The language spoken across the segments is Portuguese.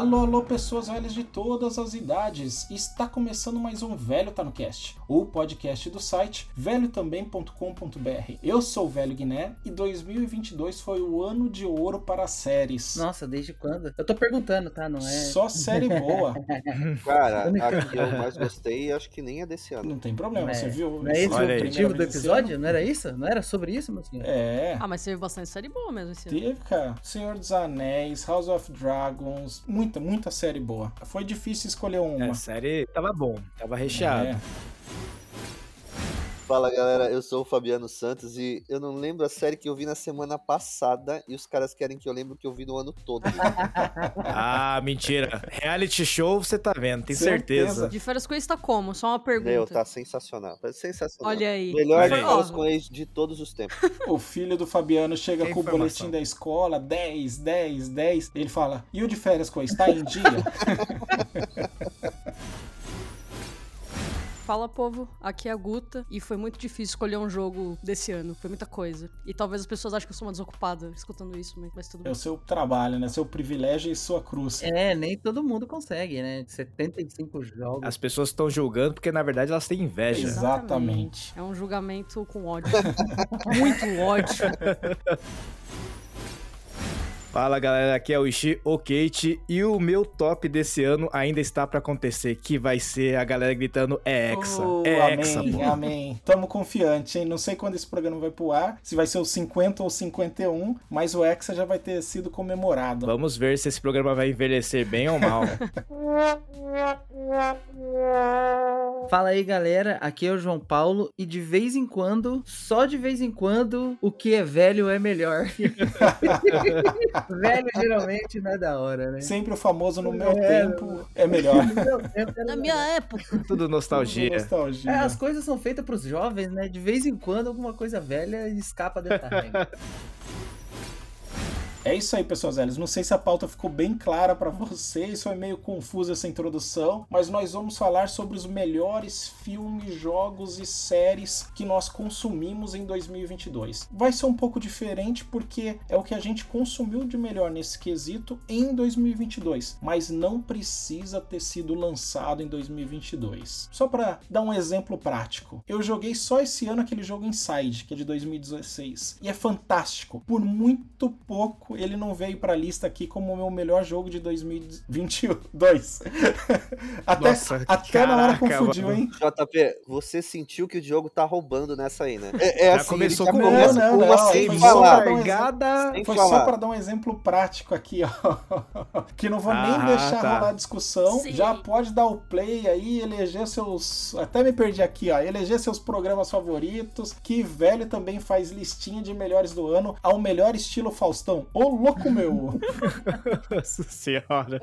Alô, alô, pessoas velhas de todas as idades. Está começando mais um Velho Tá no Cast, o podcast do site velhotambém.com.br. Eu sou o Velho Guiné e 2022 foi o ano de ouro para séries. Nossa, desde quando? Eu tô perguntando, tá? Não é? Só série boa. Cara, a que eu mais gostei, acho que nem é desse ano. Não tem problema, é- você viu? Não é esse o Olha objetivo do episódio? Não era isso? Não era sobre isso, meu senhor? É. Ah, mas teve bastante série boa mesmo esse ano. Teve, cara. Senhor dos Anéis, House of Dragons, muita, muita série boa. Foi difícil escolher uma. É, a série tava bom, tava recheado. É. Fala galera, eu sou o Fabiano Santos e eu não lembro a série que eu vi na semana passada e os caras querem que eu lembre o que eu vi no ano todo. Ah, mentira. Reality show você tá vendo, tem Certeza. certeza. De férias com ex tá como? Só uma pergunta. Meu, tá sensacional. Tá sensacional. Olha aí. Melhor de férias com ex de todos os tempos. O filho do Fabiano chega Tem com o boletim da escola, 10, 10, 10. Ele fala, e o de férias com está em dia? Fala, povo. Aqui é a Guta. E foi muito difícil escolher um jogo desse ano. Foi muita coisa. E talvez as pessoas achem que eu sou uma desocupada escutando isso, mas- tudo É bem. o seu trabalho, né? Seu privilégio e sua cruz. É, nem todo mundo consegue, né? 75 jogos. As pessoas estão julgando porque na verdade elas têm inveja. Exatamente. É um julgamento com ódio. muito ódio. Fala galera, aqui é o Ishi Okate e o meu top desse ano ainda está pra acontecer, que vai ser a galera gritando é Hexa, Oh, é Hexa, amém, pô. amém. Tamo confiante, hein? Não sei quando esse programa vai pro ar, se vai ser o 50 ou 51, mas o Hexa já vai ter sido comemorado. Vamos ver se esse programa vai envelhecer bem ou mal. Fala aí, galera. Aqui é o João Paulo. E de vez em quando, só de vez em quando, o que é velho é melhor. velho geralmente não é da hora, né? Sempre o famoso no meu É, tempo é melhor. Tempo era Na minha época. Tudo nostalgia. Nostalgia. É, as coisas são feitas pros jovens, né? De vez em quando, alguma coisa velha escapa da time. É isso aí, pessoas velhas. Não sei se a pauta ficou bem clara pra vocês, foi meio confusa essa introdução, mas nós vamos falar sobre os melhores filmes, jogos e séries que nós consumimos em 2022. Vai ser um pouco diferente porque é o que a gente consumiu de melhor nesse quesito em 2022, mas não precisa ter sido lançado em 2022. Só pra dar um exemplo prático, eu joguei só esse ano aquele jogo Inside, que é de 2016, e é fantástico. Por muito pouco ele não veio pra lista aqui como o meu melhor jogo de 2022. até Nossa, até na hora caraca, confundiu, mano. hein? JP, você sentiu que o Diogo tá roubando nessa aí, né? É, é Já assim, começou com não, com não, uma não, sem foi falar. só pra dar um. Sem Foi falar. só para dar um exemplo prático aqui, ó. que não vou nem Ah, deixar tá. rolar discussão. Sim. Já pode dar o play aí, eleger seus. Até me perdi aqui, ó. Eleger seus programas favoritos. Que velho também faz listinha de melhores do ano ao melhor estilo Faustão. Ô louco meu! Nossa senhora.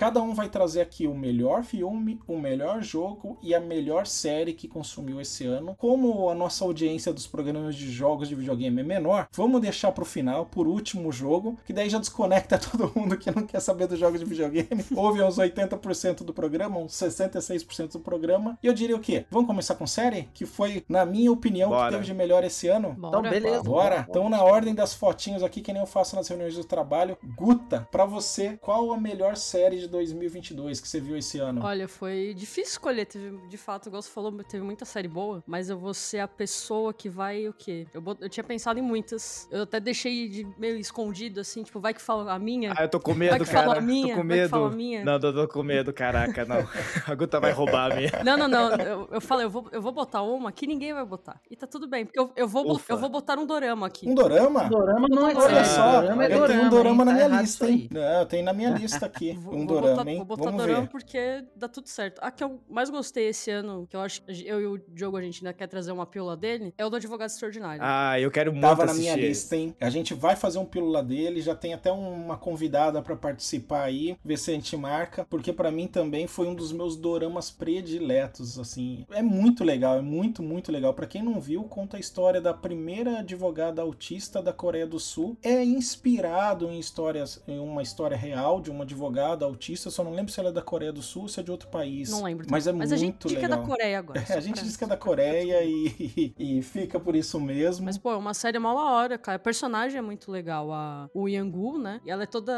Cada um vai trazer aqui o melhor filme, o melhor jogo e a melhor série que consumiu esse ano. Como a nossa audiência dos programas de jogos de videogame é menor, vamos deixar pro final, por último jogo, que daí já desconecta todo mundo que não quer saber dos jogos de videogame. Houve uns 80% do programa, uns 66% do programa. E eu diria o quê? Vamos começar com série? Que foi, na minha opinião, o que Bora. teve de melhor esse ano? Bora. Então, beleza. Bora! Então, na ordem das fotinhos aqui, que nem eu faço nas reuniões do trabalho. Guta, pra você, qual a melhor série de 2022 que você viu esse ano? Olha, foi difícil escolher. Teve, de fato, igual você falou, teve muita série boa. Mas eu vou ser a pessoa que vai o quê? Eu, eu tinha pensado em muitas. Eu até deixei de meio escondido, assim, tipo, vai que fala a minha. Ah, eu tô com vai medo, que fala cara. a minha. tô com vai que fala a medo. minha. Não, eu tô com medo, caraca, não. A Guta vai roubar a minha. Não, não, não. Eu, eu falei, eu vou, eu vou botar uma que ninguém vai botar. E tá tudo bem, porque eu, eu, vou, Ufa. eu vou botar um dorama aqui. Um dorama? Dorama não é Olha série, só, dorama é eu tenho um dorama, dorama hein? na Tá minha errado lista, hein? aí. Não, eu tenho na minha lista aqui um vou dorama, botar, hein? vou botar Vamos dorama ver. porque dá tudo certo. A que eu mais gostei esse ano, que eu acho que eu e o Diogo a gente ainda quer trazer uma pílula dele, é o do Advogado Extraordinário. Ah, eu quero muito Tava na assistir. minha lista, hein? A gente vai fazer um pílula dele, já tem até uma convidada pra participar aí, ver se a gente marca, porque pra mim também foi um dos meus doramas prediletos, assim. É muito legal, é muito, muito legal. Pra quem não viu, conta a história da primeira advogada autista da Coreia do Sul. É inspirado em histórias, em uma história real de uma advogada autista autista, eu só não lembro se ela é da Coreia do Sul ou se é de outro país. Não lembro. Mas é Mas muito a gente diz que é legal. da Coreia agora. É, a gente diz que é da Coreia e, e fica por isso mesmo. Mas, pô, é uma série mal a hora, cara. A personagem é muito legal, a o Yangu, né? E ela é toda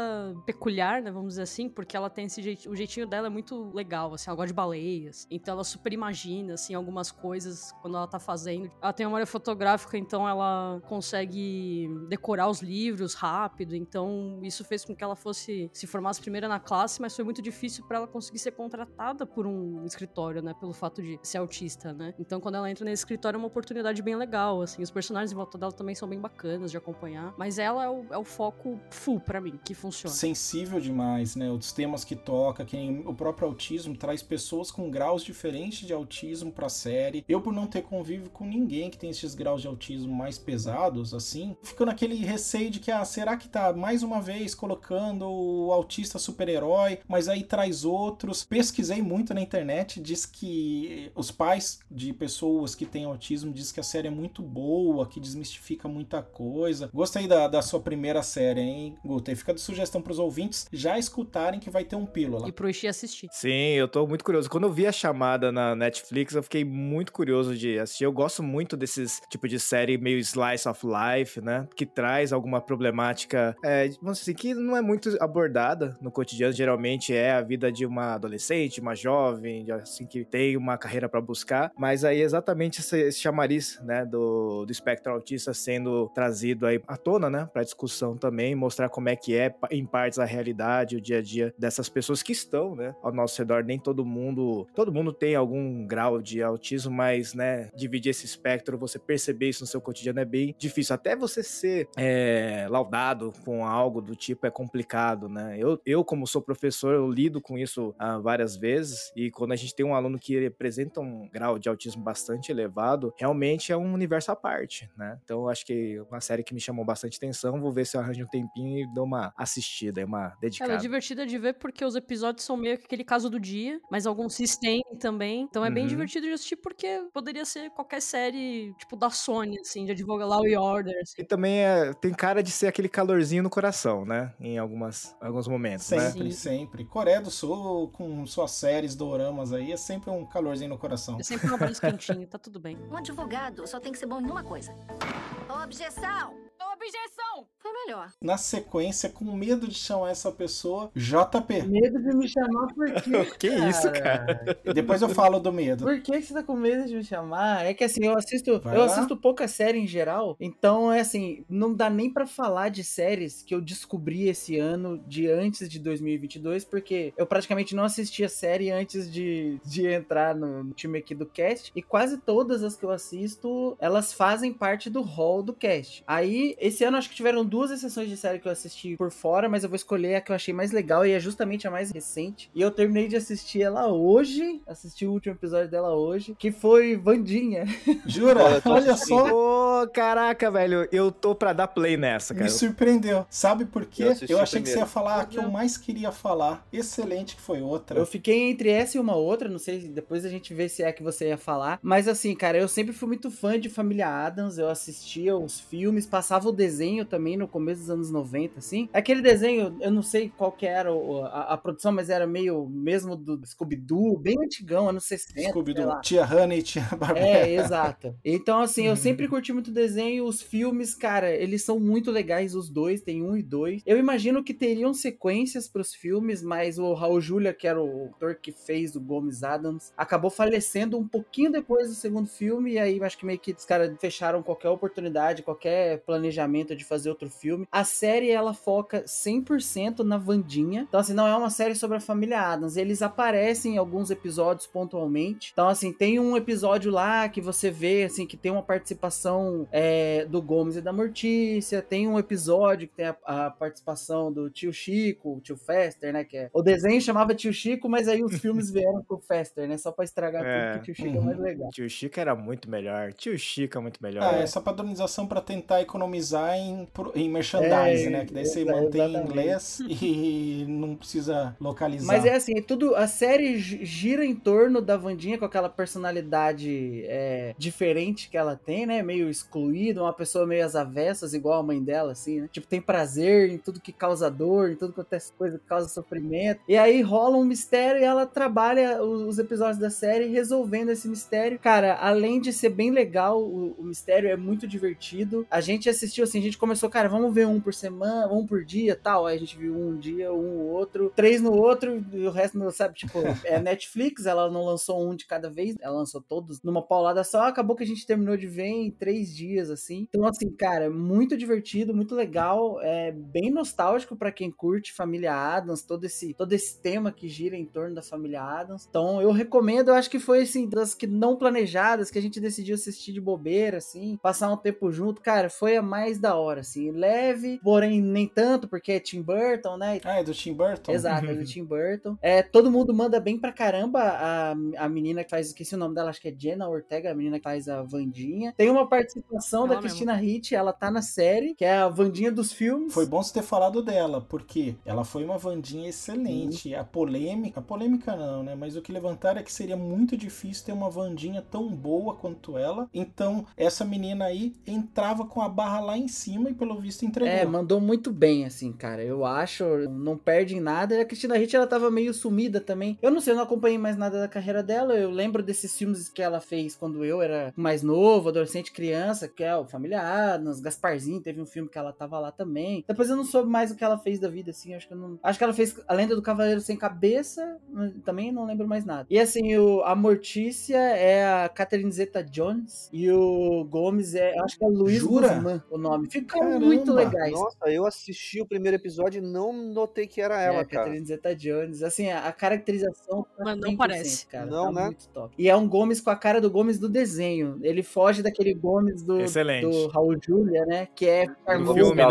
peculiar, né? Vamos dizer assim, porque ela tem esse jeitinho. O jeitinho dela é muito legal, assim. Ela gosta de baleias. Então ela super imagina, assim, algumas coisas quando ela tá fazendo. Ela tem uma memória fotográfica, então ela consegue decorar os livros rápido. Então isso fez com que ela fosse se formasse primeira na classe, mas foi muito difícil para ela conseguir ser contratada por um escritório, né? Pelo fato de ser autista, né? Então quando ela entra nesse escritório é uma oportunidade bem legal, assim. Os personagens em volta dela também são bem bacanas de acompanhar. Mas ela é o, é o foco full pra mim, que funciona. Sensível demais, né? Os temas que toca, que nem o próprio autismo traz pessoas com graus diferentes de autismo pra série. Eu, por não ter convívio com ninguém que tem esses graus de autismo mais pesados, assim, fico naquele receio de que, ah, será que tá mais uma vez colocando o autista super-herói, mas aí traz outros. Pesquisei muito na internet, diz que os pais de pessoas que têm autismo diz que a série é muito boa, que desmistifica muita coisa. Gostei da, da sua primeira série, hein, Guta? E fica de sugestão pros ouvintes já escutarem que vai ter um pílula. E pro Ishi assistir. Sim, eu tô muito curioso. Quando eu vi a chamada na Netflix, eu fiquei muito curioso de assistir. Eu gosto muito desses tipo de série meio slice of life, né? Que traz alguma problemática, é, vamos dizer assim, que não é muito abordada no cotidiano. Geralmente é a vida de uma adolescente, uma jovem, assim, que tem uma carreira pra buscar. Mas aí exatamente esse, esse chamariz, né? Do, do espectro autista sendo trazido aí à tona, né? Pra discussão também, mostrar como é que é, em partes, a realidade, o dia a dia dessas pessoas que estão, né? Ao nosso redor. Nem todo mundo. Todo mundo tem algum grau de autismo, mas, né? Dividir esse espectro, você perceber isso no seu cotidiano é bem difícil. Até você ser é, laudado com algo do tipo é complicado, né? Eu, eu, como sou professor, eu lido com isso ah, várias vezes. E quando a gente tem um aluno que apresenta um grau de autismo bastante elevado, realmente é um universo à parte, né? Então, eu acho que é uma série que me chamou bastante atenção. Vou ver se eu arranjo um tempinho e dou uma assistida, é uma dedicada. Ela é divertida de ver porque os episódios são meio que aquele caso do dia, mas alguns se estendem também. Então é bem Uhum. divertido de assistir porque poderia ser qualquer série, tipo, da Sony, assim, de advogado Law e Order. assim. E também é, tem cara de ser aquele calorzinho no coração, né? Em algumas, alguns momentos, né? Sempre, Sim. Sempre. Coreia do Sul, com suas séries doramas aí, é sempre um calorzinho no coração. É sempre um abraço quentinho, tá tudo bem. Um advogado só tem que ser bom em uma coisa. Objeção! Objeção! Foi melhor. Na sequência, com medo de chamar essa pessoa, JP. Medo de me chamar por quê? Que isso, cara? Depois eu falo do medo. Por que você tá com medo de me chamar? É que assim, eu assisto, Vai eu lá. assisto pouca série em geral, então é assim, não dá nem pra falar de séries que eu descobri esse ano de antes de 2022, porque eu praticamente não assistia série antes de, de entrar no time aqui do cast, e quase todas as que eu assisto, elas fazem parte do hall do cast. Aí, esse ano acho que tiveram duas exceções de série que eu assisti por fora, mas eu vou escolher a que eu achei mais legal e é justamente a mais recente. E eu terminei de assistir ela hoje, assisti o último episódio dela hoje, que foi Vandinha. Jura? Olha, só. Ô, caraca, velho, eu tô pra dar play nessa, cara. Me surpreendeu. Sabe por quê? Eu Eu, achei que você ia falar a que eu mais queria falar. Excelente que foi outra. Eu fiquei entre essa e uma outra, não sei, depois a gente vê se é que você ia falar. Mas assim, cara, eu sempre fui muito fã de Família Adams, eu assistia os filmes, passava o desenho também no começo dos anos 90, assim. Aquele desenho, eu não sei qual que era a, a produção, mas era meio mesmo do Scooby-Doo, bem antigão, anos 60, sei Scooby-Doo. Tia Honey Tia Barbara. É, exato. Então, assim, eu Uhum. sempre curti muito desenho. Os filmes, cara, eles são muito legais, os dois, tem um e dois. Eu imagino que teriam sequências pros filmes, mas o Raul Julia, que era o ator que fez o Gomes Adams, acabou falecendo um pouquinho depois do segundo filme. E aí, acho que meio que os caras fecharam qualquer oportunidade, qualquer planejamento de fazer outro filme. A série, ela foca 100% na Vandinha. Então, assim, não é uma série sobre a família Adams. Eles aparecem em alguns episódios pontualmente. Então, assim, tem um episódio lá que você vê, assim, que tem uma participação é, do Gomes e da Mortícia. Tem um episódio que tem a, a participação do tio Chico, o tio Fester, né? Que é... O desenho chamava tio Chico, mas aí os filmes vieram com o Fester, né? Só pra estragar É. tudo, que o tio Chico é mais legal. Tio Chico era muito melhor. Tio Chico é muito melhor. Ah, essa padronização pra tentar economizar em, pro- em merchandising, É, né? Que daí você mantém em exatamente. inglês e não precisa localizar. Mas é assim, tudo. A série gi- gira em torno da Vandinha com aquela personalidade é, diferente que ela tem, né? Meio excluída, uma pessoa meio às avessas, igual a mãe dela, assim, né? Tipo, tem prazer em tudo que causa dor, em tudo quanto é coisa que causa sofrimento. E aí rola um mistério e ela trabalha os episódios da série resolvendo esse mistério. Cara, além de ser bem legal, o, o mistério é muito divertido. A gente assistiu assim, a gente começou, cara, vamos ver um por semana, um por dia tal. Aí a gente viu um dia, um outro, três no outro, e o resto não sabe, tipo, é Netflix, ela não lançou um de cada vez, ela lançou todos numa paulada só, acabou que a gente terminou de ver em três dias, assim. Então, assim, cara, muito divertido, muito legal, é bem nostálgico pra quem curte Família Adams, todo esse, todo esse tema que gira em torno da Família Adams. Então, eu recomendo, eu acho que foi, assim, das que não planejadas, que a gente decidiu assistir de bobeira, assim, passar um tempo junto, cara, foi a mais da hora, assim, leve, porém nem tanto, porque é Tim Burton, né? Ah, é do Tim Burton? Exato, é do Tim Burton. É, todo mundo manda bem pra caramba. A, a menina que faz, esqueci o nome dela, acho que é Jenna Ortega, a menina que faz a Vandinha. Tem uma participação da Ela mesma. Cristina Ricci, ela tá na série, que é a Vandinha dos filmes. Foi bom você ter falado dela, porque ela foi uma Vandinha excelente. A polêmica, a polêmica não, né? Mas o que levantaram é que seria muito difícil ter uma Vandinha tão boa quanto ela. Então, essa menina aí entrava com a barra lá em cima e pelo visto entregou. É, mandou muito bem, assim, cara. Eu acho, não perde em nada. E a Cristina Ricci, ela tava meio sumida também. Eu não sei, eu não acompanhei mais nada da carreira dela. Eu lembro desses filmes que ela fez quando eu era mais novo, adolescente, criança, que é o Família Adams, Gasparzinho, teve um filme que ela tava lá também. Depois eu não soube mais o que ela fez da vida, assim. Acho que eu não. Acho que ela fez A Lenda do Cavaleiro Sem Cabeça, também não lembro mais nada. E assim, o, a Mortícia é a Catherine Zeta Jones e o Gomes é, acho que é Luiz Jura? Guzmán, o nome. Ficam Caramba! muito legais. Nossa, eu assisti o primeiro episódio e não notei que era ela, é, cara. Catherine Zeta Jones. Assim, a, a caracterização tá Mas não 100%, parece. cara. Não, tá né? muito top. E é um Gomes com a cara do Gomes do desenho. Ele foge daquele Gomes do, Excelente. do Raul Julia, né? Que é charmoso, filme, né?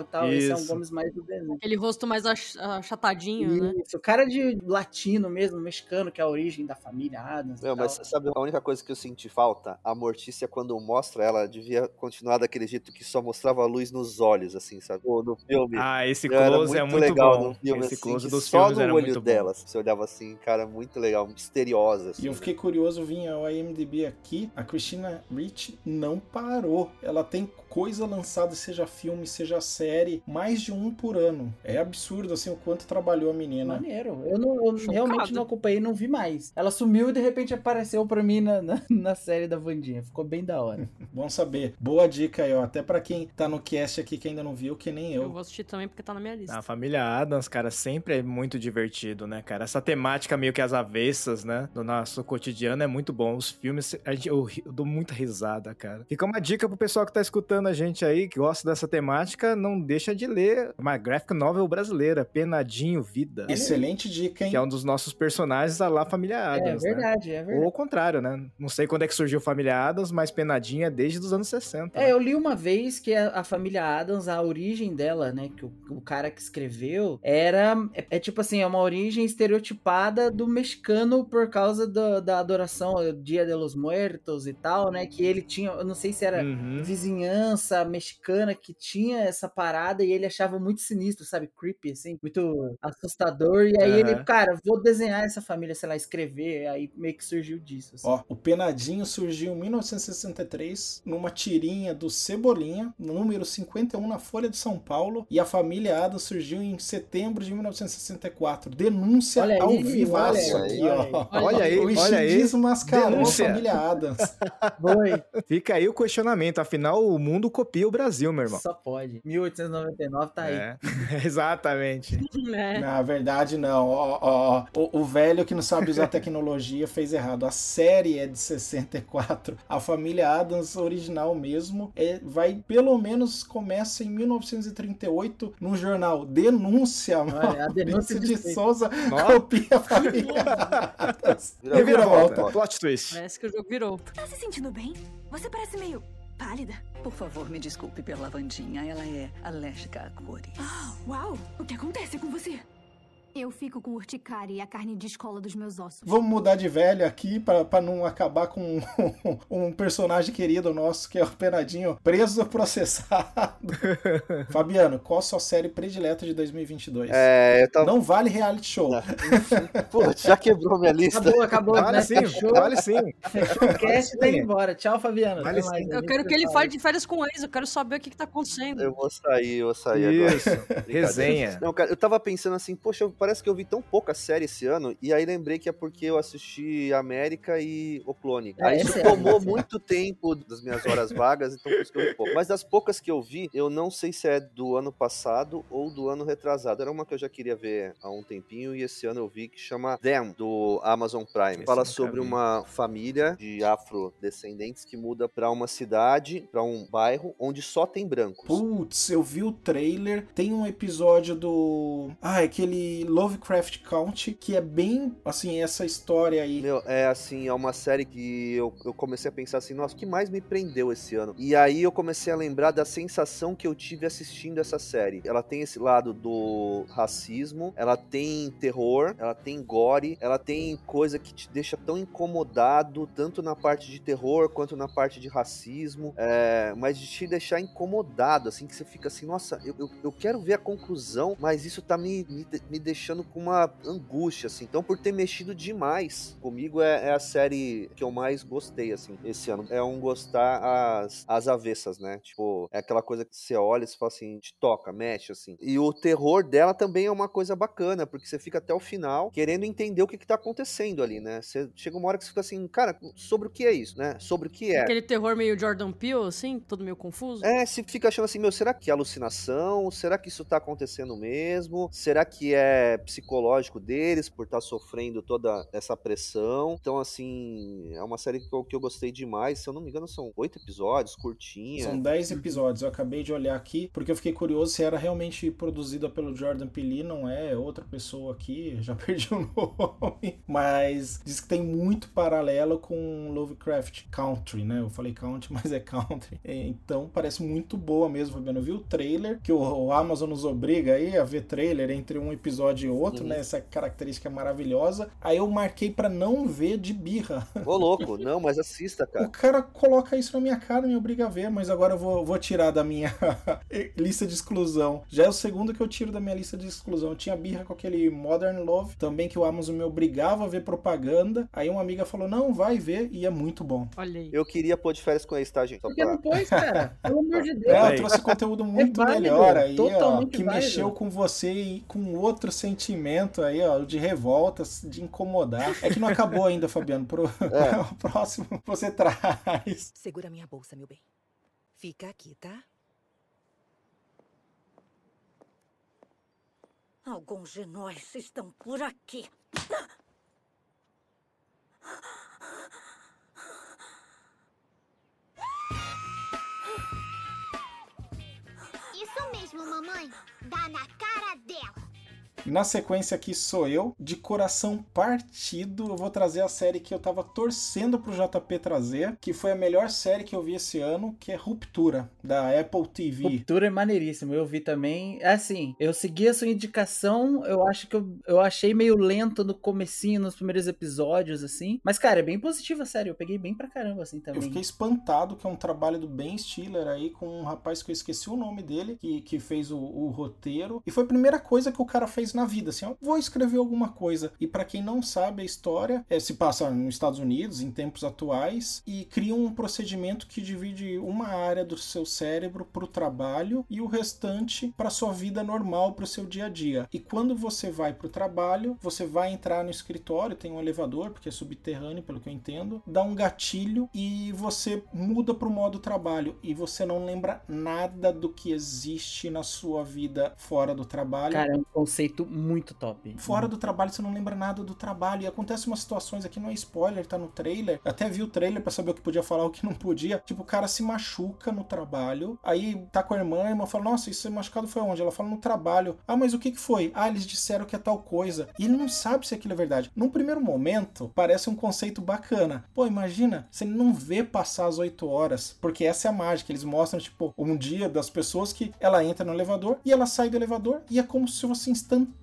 e tal. Esse é um Isso. Gomes mais do desenho. Aquele rosto mais ach- achatadinho, né? Isso, cara de latino mesmo, mexicano, que é a origem da família Adams. e Não, mas sabe a única coisa que eu senti falta? A Mortícia, quando mostra ela, devia continuar daquele jeito que só mostrava a luz nos olhos, assim, sabe? No filme. Ah, esse Era close é muito legal bom. no filme, esse assim, close dos só filmes no era olho muito bom. dela. Você olhava assim, cara, muito legal, misteriosa. Assim, E eu fiquei curioso, vinha o IMDB aqui, a Christina Ricci não parou. Ela tem coisa lançada, seja filme, seja série, mais de um por ano. É absurdo, assim, o quanto trabalhou a menina. Maneiro. Eu, não, eu realmente não acompanhei, não vi mais. Ela sumiu e de repente apareceu pra mim na, na, na série da Vandinha. Ficou bem da hora. Bom saber. Boa dica aí, ó. Até pra quem tá no cast aqui que ainda não viu, que nem Eu eu. vou assistir também porque tá na minha lista. A família Adams, cara, sempre é muito divertido, né, cara? Essa temática meio que as avessas, né, do nosso cotidiano é muito bom. Os filmes, a gente- eu, eu dou muita risada, cara. Fica uma dica pro pessoal que tá escutando a gente aí, que gosta dessa temática, não deixa de ler uma graphic novel brasileira, Penadinho Vida, Excelente dica, hein? que é um dos nossos personagens da lá família É Adams, né? verdade, é verdade. Ou ao contrário, né? Não sei quando é que surgiu Família Adams, mas Penadinha é desde os anos 60. É, né? eu li uma vez que a, a família Adams, a origem dela, né, que o, o cara que escreveu, era, é, é tipo assim, é uma origem estereotipada do mexicano por causa do- da adoração ao Dia de los Muertos e tal, né, que ele tinha, eu não sei se era Uhum. vizinhança mexicana que tinha essa parada e ele achava muito sinistro, sabe, creepy, assim, muito assustador, e aí ele, Aham. cara, vou desenhar essa família, sei lá, escrever, aí meio que surgiu disso, assim. Ó, o Penadinho surgiu em 1963 numa tirinha do Cebolinha, no número 51 na Folha de São Paulo, e a família Adams surgiu em setembro de 1964. Denúncia Olha aí, ao vivaço olha aqui, aí, ó. Olha aí, o olha aí. Enxidis mascarou a família Adams. Foi. Fica aí o questionamento. Afinal, o mundo copia o Brasil, meu irmão. Só pode. 1899 tá aí. É, exatamente. É. Na verdade, não. Ó, ó, ó. O, o velho que não sabe usar tecnologia fez errado. A série é de 64. A família Adams original mesmo é, vai, pelo menos, começa em 1938 no jornal Denúncia. Olha, a denúncia de de Souza Nossa. copia a família Adams. Vira- Reviravolta. Plot twist. Parece que o jogo virou. Tá se sentindo bem? Você parece meio pálida. Por favor, me desculpe pela Vandinha. Ela é alérgica a cores. Ah, uau! O que acontece com você? Eu fico com urticária e a carne de escola dos meus ossos. Vamos mudar de velho aqui pra, pra não acabar com um, personagem querido nosso, que é o Penadinho, preso processado. Fabiano, qual a sua série predileta de 2022? É, eu tava... Não vale reality show. Pô, já quebrou minha lista. Acabou, acabou. Vale né? sim, Fechou. vale sim. Fechou o cast e tá indo embora. Tchau, Fabiano. Vale sim. mais. Eu quero que ele fale de férias com ex, eu quero saber o que, que tá acontecendo. Eu vou sair, eu vou sair Isso, agora. resenha. Não, cara, eu tava pensando assim, poxa, eu- parece que eu vi tão pouca série esse ano, e aí lembrei que é porque eu assisti América e O Clone. É, aí isso é, tomou é. muito tempo das minhas horas vagas, então por isso que eu vi pouco. Mas das poucas que eu vi, eu não sei se é do ano passado ou do ano retrasado. Era uma que eu já queria ver há um tempinho, e esse ano eu vi que chama Them, do Amazon Prime. Esse Fala sobre uma família de afrodescendentes que muda pra uma cidade, pra um bairro, onde só tem brancos. Putz, eu vi o trailer. Tem um episódio do. Ah, aquele Lovecraft Country, que é bem assim, essa história aí. Meu, é assim, é uma série que eu, eu comecei a pensar assim, nossa, o que mais me prendeu esse ano? E aí eu comecei a lembrar da sensação que eu tive assistindo essa série. Ela tem esse lado do racismo, ela tem terror, ela tem gore, ela tem coisa que te deixa tão incomodado, tanto na parte de terror quanto na parte de racismo, é, mas de te deixar incomodado, assim, que você fica assim, nossa, eu, eu, eu quero ver a conclusão, mas isso tá me, me, me deixando com uma angústia, assim. Então, por ter mexido demais comigo, é, é a série que eu mais gostei, assim, esse ano. É um gostar às, às avessas, né? Tipo, é aquela coisa que você olha e você fala assim, te toca, mexe, assim. E o terror dela também é uma coisa bacana, porque você fica até o final querendo entender o que, que tá acontecendo ali, né? Você chega uma hora que você fica assim, cara, sobre o que é isso, né? Sobre o que é. Aquele terror meio Jordan Peele, assim, todo meio confuso. É, se fica achando assim, meu, será que é alucinação? Será que isso tá acontecendo mesmo? Será que é psicológico deles por estar sofrendo toda essa pressão? Então, assim, é uma série que eu, que eu gostei demais. Se eu não me engano, são oito episódios, curtinha. São 10 episódios, eu acabei de olhar aqui, porque eu fiquei curioso se era realmente produzida pelo Jordan Peele, não é, é outra pessoa aqui, já perdi o nome, mas diz que tem muito paralelo com Lovecraft Country, né? Eu falei country, mas é country. Então parece muito boa mesmo, Fabiano. Eu vi o trailer, que o Amazon nos obriga aí a ver trailer entre um episódio e outro, Uhum. né? Essa característica maravilhosa. Aí eu marquei pra não ver de birra. Ô, louco, não, mas assista, O cara. cara coloca isso na minha cara, me obriga a ver, mas agora eu vou, vou tirar da minha lista de exclusão. Já é o segundo que eu tiro da minha lista de exclusão. Eu tinha birra com aquele Modern Love, também que o Amazon me obrigava a ver propaganda. Aí uma amiga falou: não, vai ver, e é muito bom. Olha aí. Eu queria pôr de férias com ex, tá, gente? Só Por que não pôs, cara? Pelo amor de Deus. É, eu trouxe conteúdo muito válido, melhor aí, ó, que válido. mexeu com você e com outro sentimento aí, ó, de revolta, de incomodar. É que não acabou ainda, Fabiano. Pro É. o próximo você traz. Segura minha bolsa, meu bem. Fica aqui, tá? Alguns de nós estão por aqui. Isso mesmo, mamãe. Dá na cara dela. Na sequência aqui sou eu, de coração partido, eu vou trazer a série que eu tava torcendo pro JP trazer, que foi a melhor série que eu vi esse ano, que é Ruptura, da Apple TV. Ruptura é maneiríssimo, eu vi também. É assim, eu segui a sua indicação, eu acho que eu, eu achei meio lento no comecinho, nos primeiros episódios, assim. Mas, cara, é bem positiva a série, eu peguei bem pra caramba, assim, Eu também. fiquei espantado que é um trabalho do Ben Stiller aí, com um rapaz que eu esqueci o nome dele, que, que fez o, o roteiro. E foi a primeira coisa que o cara fez na vida, assim, ó, vou escrever alguma coisa. E pra quem não sabe a história, é, se passa nos Estados Unidos, em tempos atuais, e cria um procedimento que divide uma área do seu cérebro pro trabalho e o restante pra sua vida normal, pro seu dia a dia. E quando você vai pro trabalho, você vai entrar no escritório, tem um elevador, porque é subterrâneo, pelo que eu entendo, dá um gatilho e você muda pro modo trabalho e você não lembra nada do que existe na sua vida fora do trabalho. Cara, é um conceito muito top. Fora do trabalho, você não lembra nada do trabalho. E acontece umas situações aqui, não é spoiler, tá no trailer. Eu até vi o trailer pra saber o que podia falar, o que não podia. Tipo, o cara se machuca no trabalho. Aí tá com a irmã, a irmã fala: Nossa, isso machucado foi onde? Ela fala no trabalho. Ah, mas o que que foi? Ah, eles disseram que é tal coisa. E ele não sabe se aquilo é verdade. Num primeiro momento, parece um conceito bacana. Pô, imagina, você não vê passar as 8 horas. Porque essa é a mágica. Eles mostram, tipo, um dia das pessoas que ela entra no elevador e ela sai do elevador e é como se fosse instantâneo,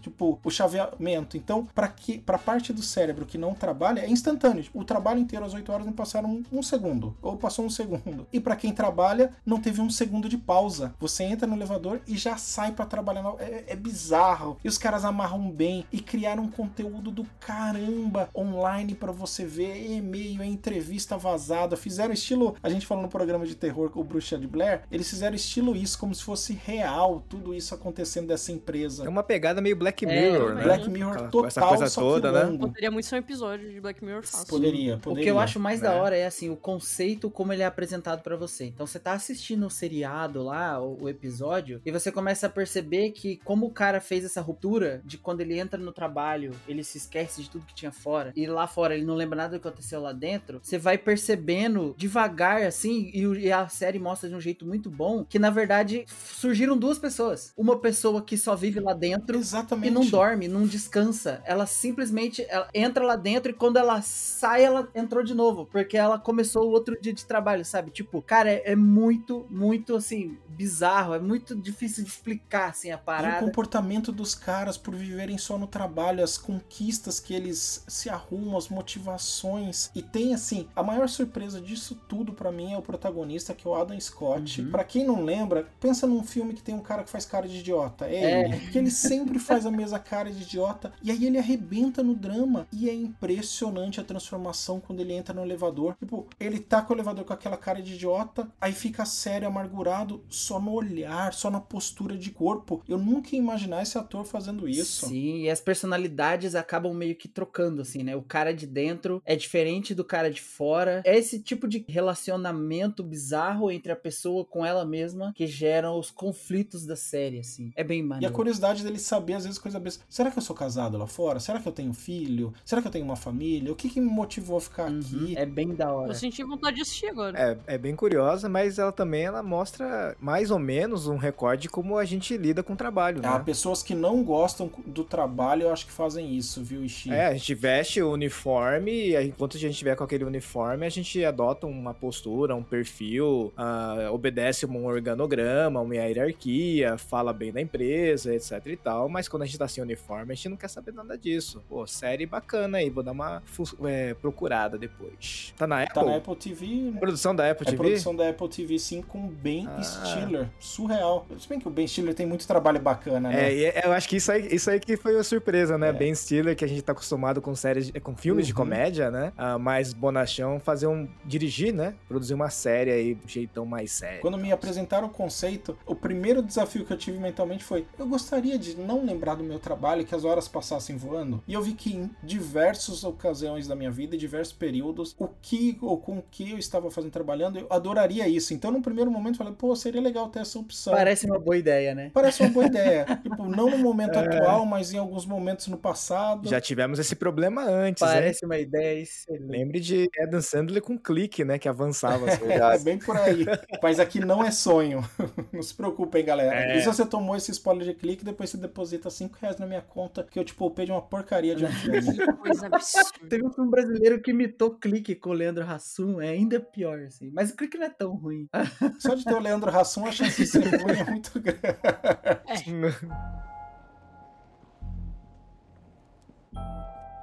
tipo, o chaveamento. Então, para que para parte do cérebro que não trabalha, é instantâneo. O trabalho inteiro às 8 horas não passaram um, um segundo, ou passou um segundo. E para quem trabalha, não teve um segundo de pausa. Você entra no elevador e já sai para trabalhar. É, é bizarro. E os caras amarram bem e criaram um conteúdo do caramba online para você ver, e-mail, entrevista vazada. Fizeram estilo, a gente falou no programa de terror com o Bruxa de Blair, eles fizeram estilo isso, como se fosse real, tudo isso acontecendo dessa empresa. É uma pegada meio Black É, Mirror, né? Black Mirror Aquela- total, essa coisa só toda, que né? Poderia muito ser um episódio de Black Mirror fácil. Poderia, O poderia. que eu acho mais da né? hora é assim, o conceito como ele é apresentado pra você. Então você tá assistindo o seriado lá, o, o episódio, e você começa a perceber que como o cara fez essa ruptura de quando ele entra no trabalho, ele se esquece de tudo que tinha fora, e lá fora ele não lembra nada do que aconteceu lá dentro, você vai percebendo devagar assim, e, o- e a série mostra de um jeito muito bom que na verdade surgiram duas pessoas. Uma pessoa que só vive lá dentro Exatamente. e não dorme, não descansa. Ela simplesmente ela entra lá dentro e quando ela sai, ela entrou de novo. Porque ela começou o outro dia de trabalho, sabe? Tipo, cara, é, é muito, muito assim, bizarro. É muito difícil de explicar, assim, a E o parada. comportamento dos caras por viverem só no trabalho, as conquistas que eles se arrumam, as motivações. E tem assim, a maior surpresa disso tudo pra mim é o protagonista, que é o Adam Scott. Uhum. Pra quem não lembra, pensa num filme que tem um cara que faz cara de idiota. É, ele. Que ele sempre faz a mesma cara de idiota. E aí ele arrebenta no drama. E é impressionante a transformação quando ele entra no elevador. Tipo, ele tá com o elevador com aquela cara de idiota, aí fica sério, amargurado, só no olhar, só na postura de corpo. Eu nunca ia imaginar esse ator fazendo isso. Sim, e as personalidades acabam meio que trocando, assim, né? O cara de dentro é diferente do cara de fora. É esse tipo de relacionamento bizarro entre a pessoa com ela mesma que geram os conflitos da série, assim. É bem E a maneiro. Curiosidade dele saber, às vezes, coisa besta. Será que eu sou casado lá fora? Será que eu tenho filho? Será que eu tenho uma família? O que, que me motivou a ficar Uhum, aqui? É bem da hora. Eu senti vontade de assistir agora. É, é bem curiosa, mas ela também ela mostra mais ou menos um recorde de como a gente lida com o trabalho, Ah, né? pessoas que não gostam do trabalho, eu acho que fazem isso, viu, Ishi? É, a gente veste o uniforme e aí, enquanto a gente tiver com aquele uniforme, a gente adota uma postura, um perfil, ah, obedece um organograma, uma hierarquia, fala bem da empresa, etc e tal, mas quando a gente tá sem uniforme, a gente não quer saber nada disso. Pô, série bacana aí, vou dar uma é, procurada depois. Tá na Apple? Tá na Apple TV. Produção da Apple É TV? produção da Apple TV, sim, com Ben Ah. Stiller. Surreal. Se bem que o Ben Stiller tem muito trabalho bacana, né? É, e eu acho que isso aí, isso aí que foi a surpresa, né? É. Ben Stiller, que a gente tá acostumado com séries, de- com filmes de Uhum. comédia, né? Ah, mais bonachão, fazer um. dirigir, né? Produzir uma série aí, de um jeitão mais sério. Quando me apresentaram o conceito, o primeiro desafio que eu tive mentalmente foi: eu gostaria de não lembrar do meu trabalho, que as horas passassem voando. E eu vi que em diversas ocasiões da minha vida, em diversos períodos, o que ou com o que eu estava fazendo trabalhando, eu adoraria isso. Então, no primeiro momento, eu falei: pô, seria legal ter essa opção. Parece uma boa ideia, né? Parece uma boa ideia. tipo, não no momento atual, mas em alguns momentos no passado. Já tivemos esse problema antes, né? Parece uma ideia excelente. Lembre de Adam Sandler com clique, né? Que avançava. as coisas. É bem por aí. Mas aqui não é sonho. Não se preocupem, galera. É. E se você tomou esse spoiler de clique, depois você deposita 5 reais na minha conta, que eu te poupei de uma porcaria de um filme. Que coisa absurda. Teve um filme brasileiro que imitou Clique com o Leandro Hassum, é ainda pior, assim. Mas o Clique não é tão ruim. Só de ter o Leandro Hassum, a chance de ser ruim é muito grande.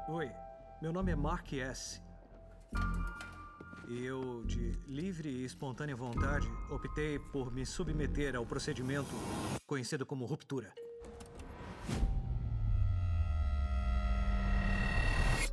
Oi, meu nome é Mark S. E eu, de livre e espontânea vontade, optei por me submeter ao procedimento conhecido como ruptura.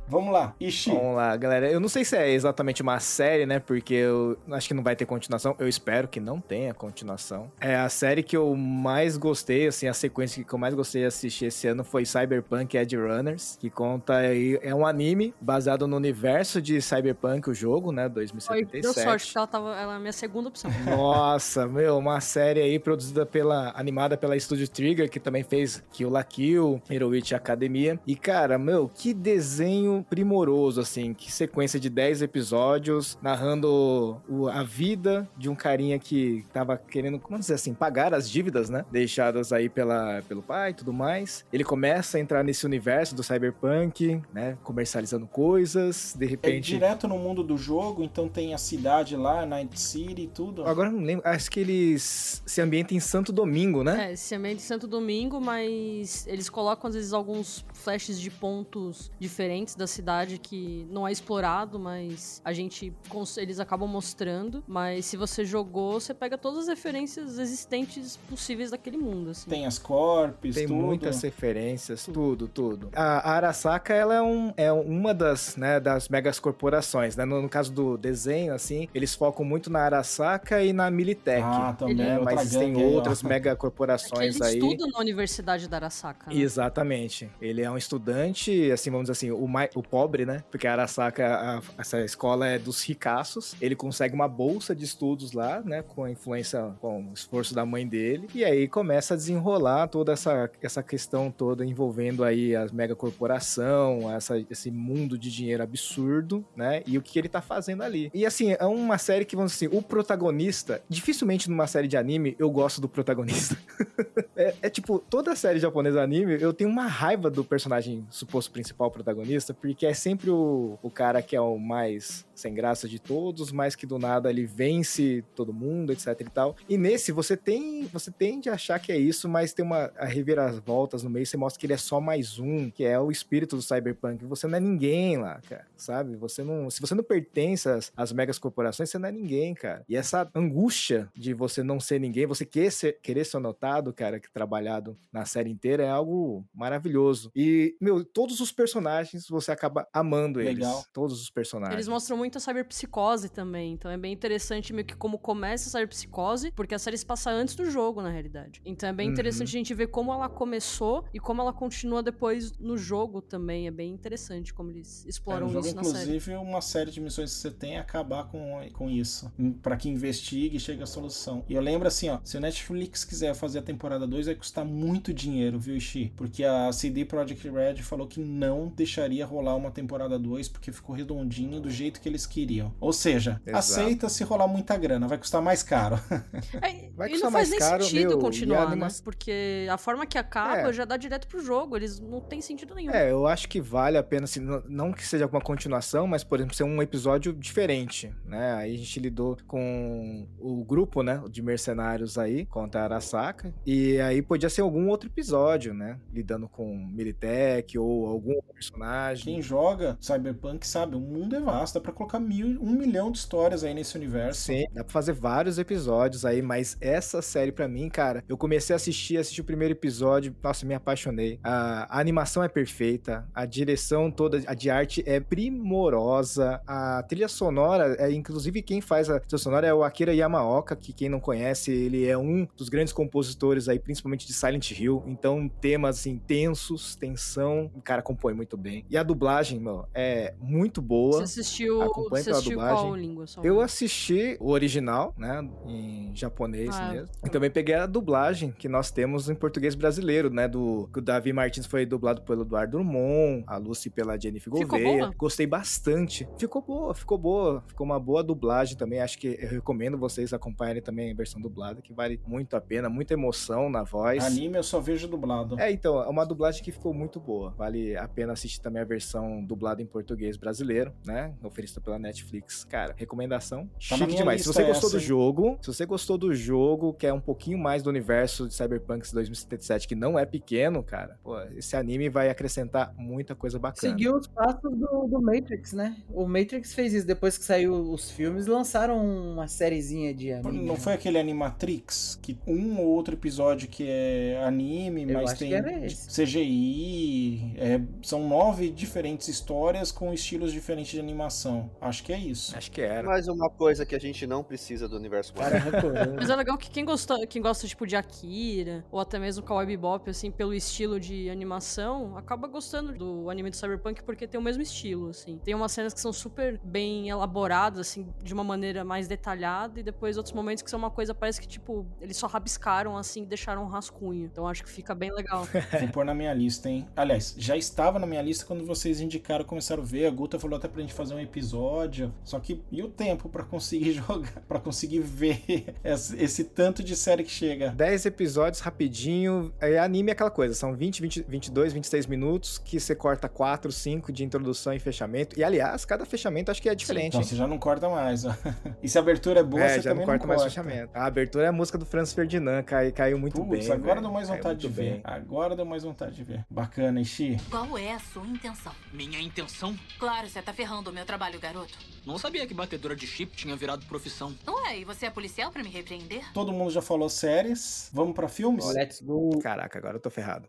Vamos lá, Ishi. Vamos lá, galera. Eu não sei se é exatamente uma série, né? Porque eu acho que não vai ter continuação. Eu espero que não tenha continuação. É a série que eu mais gostei, assim, a sequência que eu mais gostei de assistir esse ano foi Cyberpunk Edge Runners, que conta aí. É um anime baseado no universo de Cyberpunk, o jogo, né? Oi, deu 2077. sorte, ela, tava, ela é a minha segunda opção. Nossa, meu, uma série aí produzida pela. animada pela Studio Trigger, que também fez Kill la Kill, Heroic Academia. E, cara, meu, que desenho primoroso, assim, que sequência de 10 episódios narrando o- a vida de um carinha que tava querendo, como dizer assim, pagar as dívidas, né? Deixadas aí pela, pelo pai e tudo mais. Ele começa a entrar nesse universo do cyberpunk, né? Comercializando coisas, de É repente. direto no mundo do jogo, então tem a cidade lá, Night City e tudo. Agora eu não lembro, acho que eles se ambientam em Santo Domingo, né? É, esse ambiente de Santo Domingo, mas eles colocam às vezes alguns flashes de pontos diferentes da cidade que não é explorado, mas a gente eles acabam mostrando. Mas se você jogou, você pega todas as referências existentes possíveis daquele mundo, assim. Tem as corpes, Tem tudo. muitas referências, tudo, tudo. A a Arasaka, ela é, um, é uma das, né, das megas corporações, né? No, no caso do desenho, assim, eles focam muito na Arasaka e na Militech. Ah, também, né? Mas tem aí, ó. outras mega É que corporações ele aí. estuda na Universidade da Arasaka. Né? Exatamente. Ele é um estudante, assim, vamos dizer assim, o, mai- o pobre, né? Porque a Arasaka, a- essa escola é dos ricaços. Ele consegue uma bolsa de estudos lá, né? Com a influência, com o esforço da mãe dele. E aí começa a desenrolar toda essa, essa questão toda envolvendo aí as mega corporação, essa, esse mundo de dinheiro absurdo, né? E o que ele tá fazendo ali. E assim, é uma série que, vamos dizer assim, o protagonista, dificilmente numa série de anime eu gosto do protagonista. É, é tipo, toda série japonesa anime, eu tenho uma raiva do personagem suposto principal protagonista, porque é sempre o, o cara que é o mais sem graça de todos, mas que do nada ele vence todo mundo, etc e tal. E nesse você tem, você tende a achar que é isso, mas tem uma a reviravoltas no meio, você mostra que ele é só mais um, que é o espírito do cyberpunk. Você não é ninguém lá, cara, sabe? Você não, se você não pertence às, às megas corporações, você não é ninguém, cara. E essa angústia de você não ser ninguém, você querer ser, querer ser notado, cara, que trabalhado na série inteira é algo maravilhoso. E, meu, todos os personagens você acaba amando eles. Legal. Todos os personagens. Eles mostram muito a cyberpsicose também, então é bem interessante meio que como começa a cyberpsicose, porque a série se passa antes do jogo, na realidade. Então é bem Uhum. interessante a gente ver como ela começou e como ela continua depois no jogo também. É bem interessante como eles É, exploram no jogo, isso na série. inclusive, uma série de missões que você tem é acabar com, com isso. Pra que investigue e chegue à solução. E eu lembro assim, ó, se o Netflix quiser fazer a temporada 2, vai custar muito dinheiro, viu, Ishi? Porque a CD Projekt Red falou que não deixaria rolar uma temporada 2 porque ficou redondinho do jeito que eles queriam. Ou seja, Exato. aceita se rolar muita grana, vai custar mais caro. É, Vai e custar não faz mais nem caro, sentido meu, e continuar, anima- né? Porque a forma que acaba É. já dá direto pro jogo. Eles não tem sentido nenhum. É, eu acho que vale a pena, assim, não- que seja uma continuação, mas, por exemplo, ser um episódio diferente, né? Aí a gente lidou com o grupo, né, de mercenários aí, contra a Arasaka, e aí podia ser algum outro episódio, né? Lidando com Militech ou algum personagem. Quem joga Cyberpunk sabe, o mundo é vasto, dá pra colocar mil, um milhão de histórias aí nesse universo. Sim, dá pra fazer vários episódios aí, mas essa série pra mim, cara, eu comecei a assistir, assisti o primeiro episódio, nossa, me apaixonei. A, a animação é perfeita, a direção toda, a de arte é primorosa, a trilha sonora, é inclusive quem faz a trilha sonora é o Akira Yamaoka, que quem não conhece, ele é um dos grandes compositores aí, principalmente de Silent Hill, então temas assim, tensos, tensão, o cara compõe muito bem. E a dublagem, meu, é muito boa. Você assistiu, Acompanhe você assistiu dublagem. qual língua? Só Eu assisti o original, né, em japonês Ah, mesmo. E também peguei a dublagem que nós temos em português brasileiro, né, do que o Davi Martins foi dublado pelo Eduardo Drummond, a Lucy pela Jennifer Ficou Gouveia. boa? Gostei bastante. Ficou boa, ficou boa. Ficou uma boa dublagem também. Acho que eu recomendo vocês acompanharem também a versão dublada, que vale muito a pena, muita emoção na voz. Anime eu só vejo dublado. É, então, é uma dublagem que ficou muito boa. Vale a pena assistir também a versão dublada em português brasileiro, né? Oferecida pela Netflix. Cara, recomendação Tá chique demais. Se você gostou essa, do hein? jogo, se você gostou do jogo, que é um pouquinho mais do universo de Cyberpunk 2077, que não é pequeno, cara, pô, esse anime vai acrescentar muita coisa bacana. Seguiu os passos do, do Matrix, né? O Matrix fez isso. Depois que saiu os filmes, lançaram uma sériezinha de anime. Não foi aquele Animatrix? Que um ou outro episódio que é anime, Eu mas acho tem que era esse. CGI. é, são nove diferentes histórias com estilos diferentes de animação. Acho que é isso. Acho que era. Mais uma coisa que a gente não precisa do universo Cara, rancoroso. Mas é legal que quem gosta, quem gosta tipo de Akira ou até mesmo Cowboy Bebop assim, pelo estilo de animação, acaba gostando do anime do Cyberpunk porque tem o mesmo estilo, assim. Tem umas cenas que são super bem elaboradas assim, de uma maneira mais detalhada e depois outros momentos que são uma coisa parece que tipo, eles só rabiscaram assim e deixaram um rascunho. Então acho que fica bem legal. Vou pôr na minha lista, hein? Aliás, já estava na minha lista quando você vocês indicaram, começaram a ver. A Guta falou até pra gente fazer um episódio. Só que e o tempo pra conseguir jogar, pra conseguir ver esse, esse tanto de série que chega? 10 episódios rapidinho. É, anime é aquela coisa, são 20, 20, 22, 26 minutos que você corta 4, 5 de introdução e fechamento. E aliás, cada fechamento acho que é diferente. Então hein? você já não corta mais. ó. E se a abertura é boa, é, você já também não corta mais corta. fechamento. A abertura é a música do Franz Ferdinand, cai, caiu muito Putz, bem. agora velho. deu mais vontade de ver. bem. Agora deu mais vontade de ver. Bacana, Ishi. Qual é a sua intenção? Minha intenção? Claro, você tá ferrando o meu trabalho, garoto. Não sabia que batedora de chip tinha virado profissão. Ué, e você é policial pra me repreender? Todo mundo já falou séries. Vamos pra filmes? Let's go. Caraca, agora eu tô ferrado.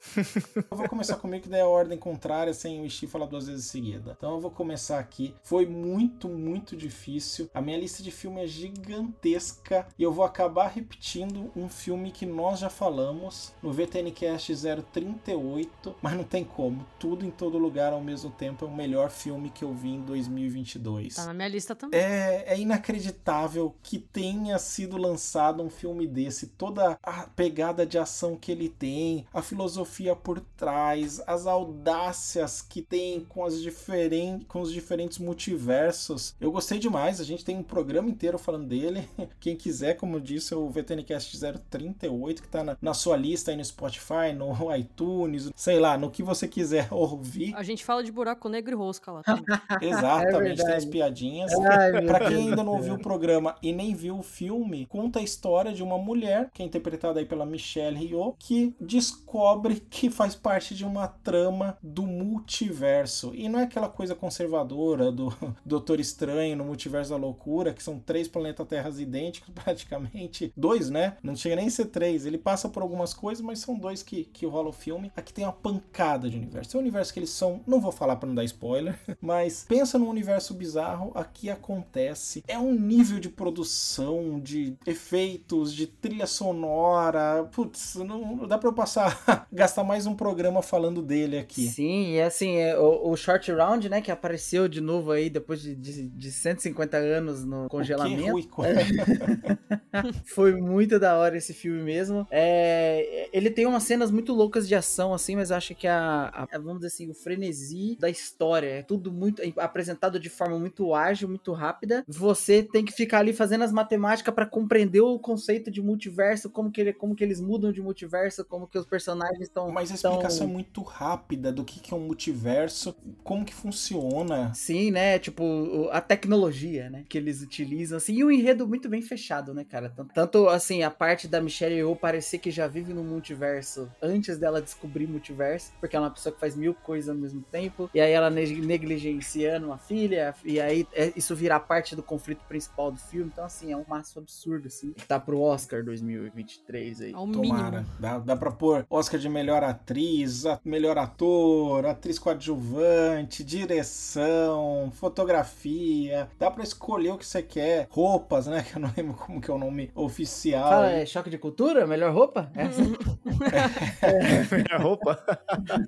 Eu vou começar comigo que daí é a ordem contrária, sem o Ishi falar duas vezes em seguida. Então eu vou começar aqui. Foi muito, muito difícil. A minha lista de filme é gigantesca e eu vou acabar repetindo um filme que nós já falamos no VTNcast 038, mas não tem como. Tudo em todo lugar ao mesmo tempo é o melhor filme que eu vi em 2022. Tá na minha lista também. É, é inacreditável que tenha sido lançado um filme desse. Toda a pegada de ação que ele tem, a filosofia por trás, as audácias que tem com, as diferen com os diferentes multiversos. Eu gostei demais. A gente tem um programa inteiro falando dele. Quem quiser, como disse, é o VTNcast 038, que tá na, na sua lista aí no Spotify, no iTunes, sei lá, no que você quiser ouvir. A gente fala de buraco negro e rosca lá também. Exatamente, tem as piadinhas. Ai, meu Pra quem ainda não ouviu o programa e nem viu o filme, conta a história de uma mulher, que é interpretada aí pela Michelle Yeoh, que descobre que faz parte de uma trama do multiverso. E não é aquela coisa conservadora do Doutor Estranho no Multiverso da Loucura, que são três planetas Terras idênticos, praticamente. Dois, né? Não chega nem a ser três. Ele passa por algumas coisas, mas são dois que, que rola o filme. Aqui tem uma pancada de universo. É um universo que eles são, não vou falar pra não dar spoiler, mas pensa num universo bizarro, aqui acontece. É um nível de produção, de efeitos, de trilha sonora. Putz, não não dá pra eu passar, gastar mais um programa falando dele aqui. Sim, e assim, é, o, o Short Round, né, que apareceu de novo aí depois de, de, de 150 anos no congelamento. ruim, Foi muito da hora esse filme mesmo. É, ele tem umas cenas muito loucas de ação, assim, mas acho que a, a- vamos dizer assim, o frenesi da história é tudo muito é apresentado de forma muito ágil, muito rápida. Você tem que ficar ali fazendo as matemáticas pra compreender o conceito de multiverso, como que, ele, como que eles mudam de multiverso, como que os personagens estão. Mas a explicação é muito rápida do que que é um multiverso, como que funciona. Sim, né? Tipo, o- a tecnologia, né? Que eles utilizam, assim. E um enredo muito bem fechado, né, cara? Tanto, tanto, assim, a parte da Michelle Yeoh parecer que já vive no multiverso antes dela descobrir multiverso, porque ela é uma pessoa que faz mil coisas ao mesmo tempo. E aí ela neg- negligenciando a filha, e aí é- isso vira parte do conflito principal do filme. Então, assim, é um maço absurdo, assim. Tá pro Oscar 2023 aí. Ao Tomara. mínimo. Dá, dá pra pôr Oscar de melhor atriz, a- melhor ator, atriz coadjuvante, direção, fotografia. Dá pra escolher o que você quer. Roupas, né? Que eu não lembro como que é o nome oficial. Fala, é choque de cultura? Melhor roupa? Essa? melhor roupa.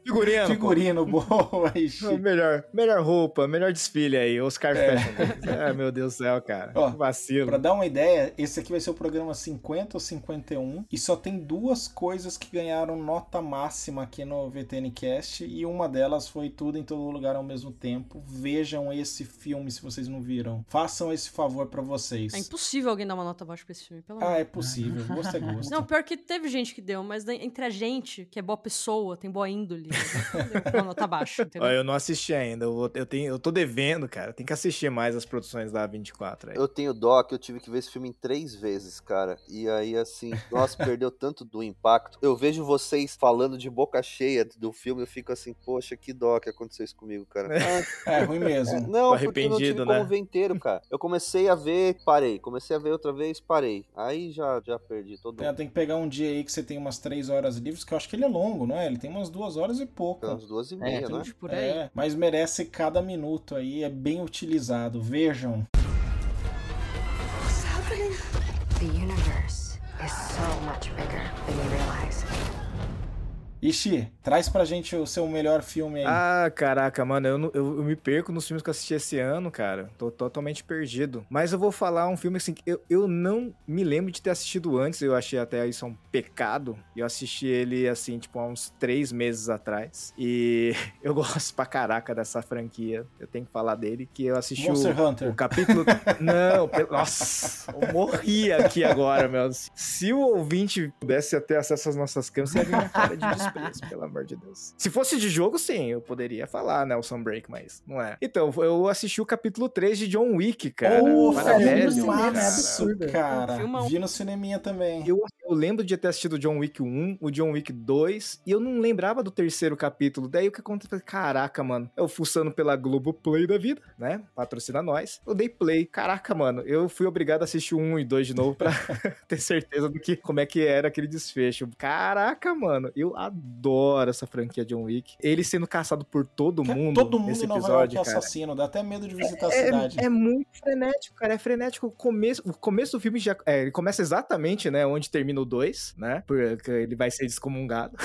Figurino. Figurino, boa. Ixi. Melhor, melhor roupa, melhor desfile aí, Oscar É. Fashion. Ah, meu Deus do céu, cara. Ó, Vacilo. Pra dar uma ideia, esse aqui vai ser o programa 50 ou 51 e só tem duas coisas que ganharam nota máxima aqui no VTNcast e uma delas foi tudo em todo lugar ao mesmo tempo. Vejam esse filme se vocês não viram. Façam esse favor pra vocês. É impossível alguém dar uma nota baixa pra esse filme, pelo amor. Ah, é possível. Gosto é gosto. Não, pior que teve gente que deu, mas entre a gente, que é boa pessoa, tem boa índole, deu uma nota baixa, entendeu? Ó, eu não assisti ainda. Eu, eu, tenho, eu tô devendo, cara. Tem que assistir mais as produções da 24 aí. Eu tenho dó que eu tive que ver esse filme em três vezes, cara. E aí, assim, nossa, perdeu tanto do impacto. Eu vejo vocês falando de boca cheia do filme, eu fico assim, poxa, que dó que aconteceu isso comigo, cara. Ah, É ruim mesmo. Não, Tô porque eu não tive arrependido, como né? ver inteiro, cara. Eu comecei a ver, parei. Comecei a ver outra vez, parei. Aí já, já perdi todo É, tem que pegar um dia aí que você tem umas três horas livres, que eu acho que ele é longo, não é? Ele tem umas duas horas e pouco. umas duas e meia, tudo né? Por aí. É, mas merece cada minuto aí, é bem utilizado. Vejam. The universe is so much bigger than we realize. Ixi, traz pra gente o seu melhor filme aí. Ah, caraca, mano, eu, eu, eu me perco nos filmes que eu assisti esse ano, cara. Tô totalmente perdido. Mas eu vou falar um filme assim, que eu, eu não me lembro de ter assistido antes, eu achei até isso um pecado. Eu assisti ele, assim, tipo, há uns três meses atrás. E eu gosto pra caraca dessa franquia. Eu tenho que falar dele, que eu assisti Monster o, Hunter. o capítulo... não, pelo- nossa, eu morri aqui agora, meu. Se o ouvinte pudesse ter acesso às nossas câmeras, ia ver minha cara de pelo amor de Deus. Se fosse de jogo, sim, eu poderia falar, né, o Sunbreak, mas não é. Então, eu assisti o capítulo 3 de John Wick, cara. Ô, Maravilha. é absurdo. cara. Vi no cineminha também. Eu, eu lembro de ter assistido o John Wick 1, o John Wick 2, e eu não lembrava do terceiro capítulo. Daí o que aconteceu? Caraca, mano, eu fuçando pela Globo Play da vida, né? Patrocina nós. Eu dei play. Caraca, mano, eu fui obrigado a assistir o 1 e 2 de novo pra ter certeza do que como é que era aquele desfecho. Caraca, mano, eu adoro essa franquia John Wick. Ele sendo caçado por todo Que é mundo Todo mundo nesse em Nova York episódio, é cara. assassino, dá até medo de visitar a cidade. É, é muito frenético, cara. É frenético. O começo, o começo do filme já. é, ele começa exatamente, né? Onde termina o 2, né? Porque ele vai ser descomungado.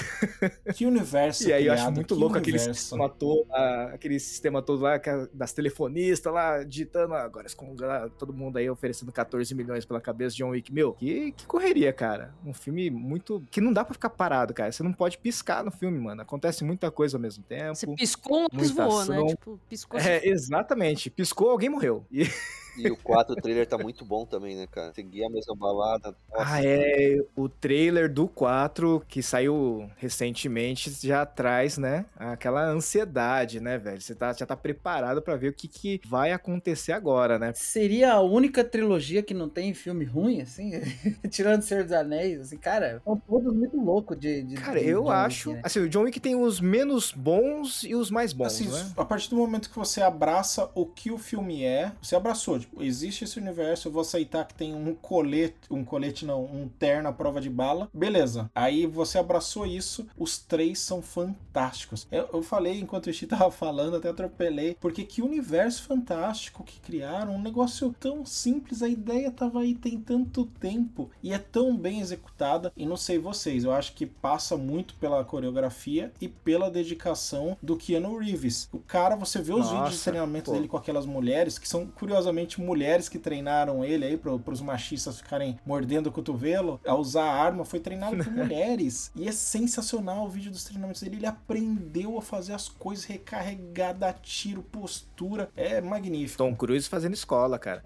Que universo E aí eu acho criado, muito louco aquele sistema todo, aquele sistema todo lá a- das telefonistas lá, digitando, ah, agora excomungar todo mundo aí oferecendo 14 milhões pela cabeça de John Wick. Meu, que, que correria, cara. Um filme muito. que não dá pra ficar parado, cara. Você não pode piscar no filme, mano. Acontece muita coisa ao mesmo tempo. Você piscou, um voou, né? Tipo, piscou. É, exatamente. Piscou, alguém morreu. E- E o 4 o trailer tá muito bom também, né, cara? Seguir a mesma balada. Nossa, Ah, é. O trailer do 4, que saiu recentemente, já traz, né? Aquela ansiedade, né, velho? Você tá, já tá preparado pra ver o que, que vai acontecer agora, né? Seria a única trilogia que não tem filme ruim, assim? Tirando o Senhor dos Anéis, assim, cara, são todos muito loucos de, de. Cara, de eu John Wick, acho. né? Assim, o John Wick tem os menos bons e os mais bons, Assim, né? a partir do momento que você abraça o que o filme é, você abraçou, tipo, existe esse universo, eu vou aceitar que tem um colete, um colete não, um terno à prova de bala, beleza. Aí você abraçou isso, os três são fantásticos. Eu, eu falei enquanto o Chi tava falando, até atropelei, porque que universo fantástico que criaram, um negócio tão simples, a ideia tava aí tem tanto tempo e é tão bem executada, e não sei vocês, eu acho que passa muito pela coreografia e pela dedicação do Keanu Reeves. O cara, você vê os vídeos de Nossa, treinamento pô. dele com aquelas mulheres, que são curiosamente mulheres que treinaram ele aí pro, pros machistas ficarem mordendo o cotovelo a usar a arma, foi treinado por mulheres. E é sensacional o vídeo dos treinamentos dele. Ele aprendeu a fazer as coisas recarregada, tiro, postura. É magnífico. Tom Cruise fazendo escola, cara.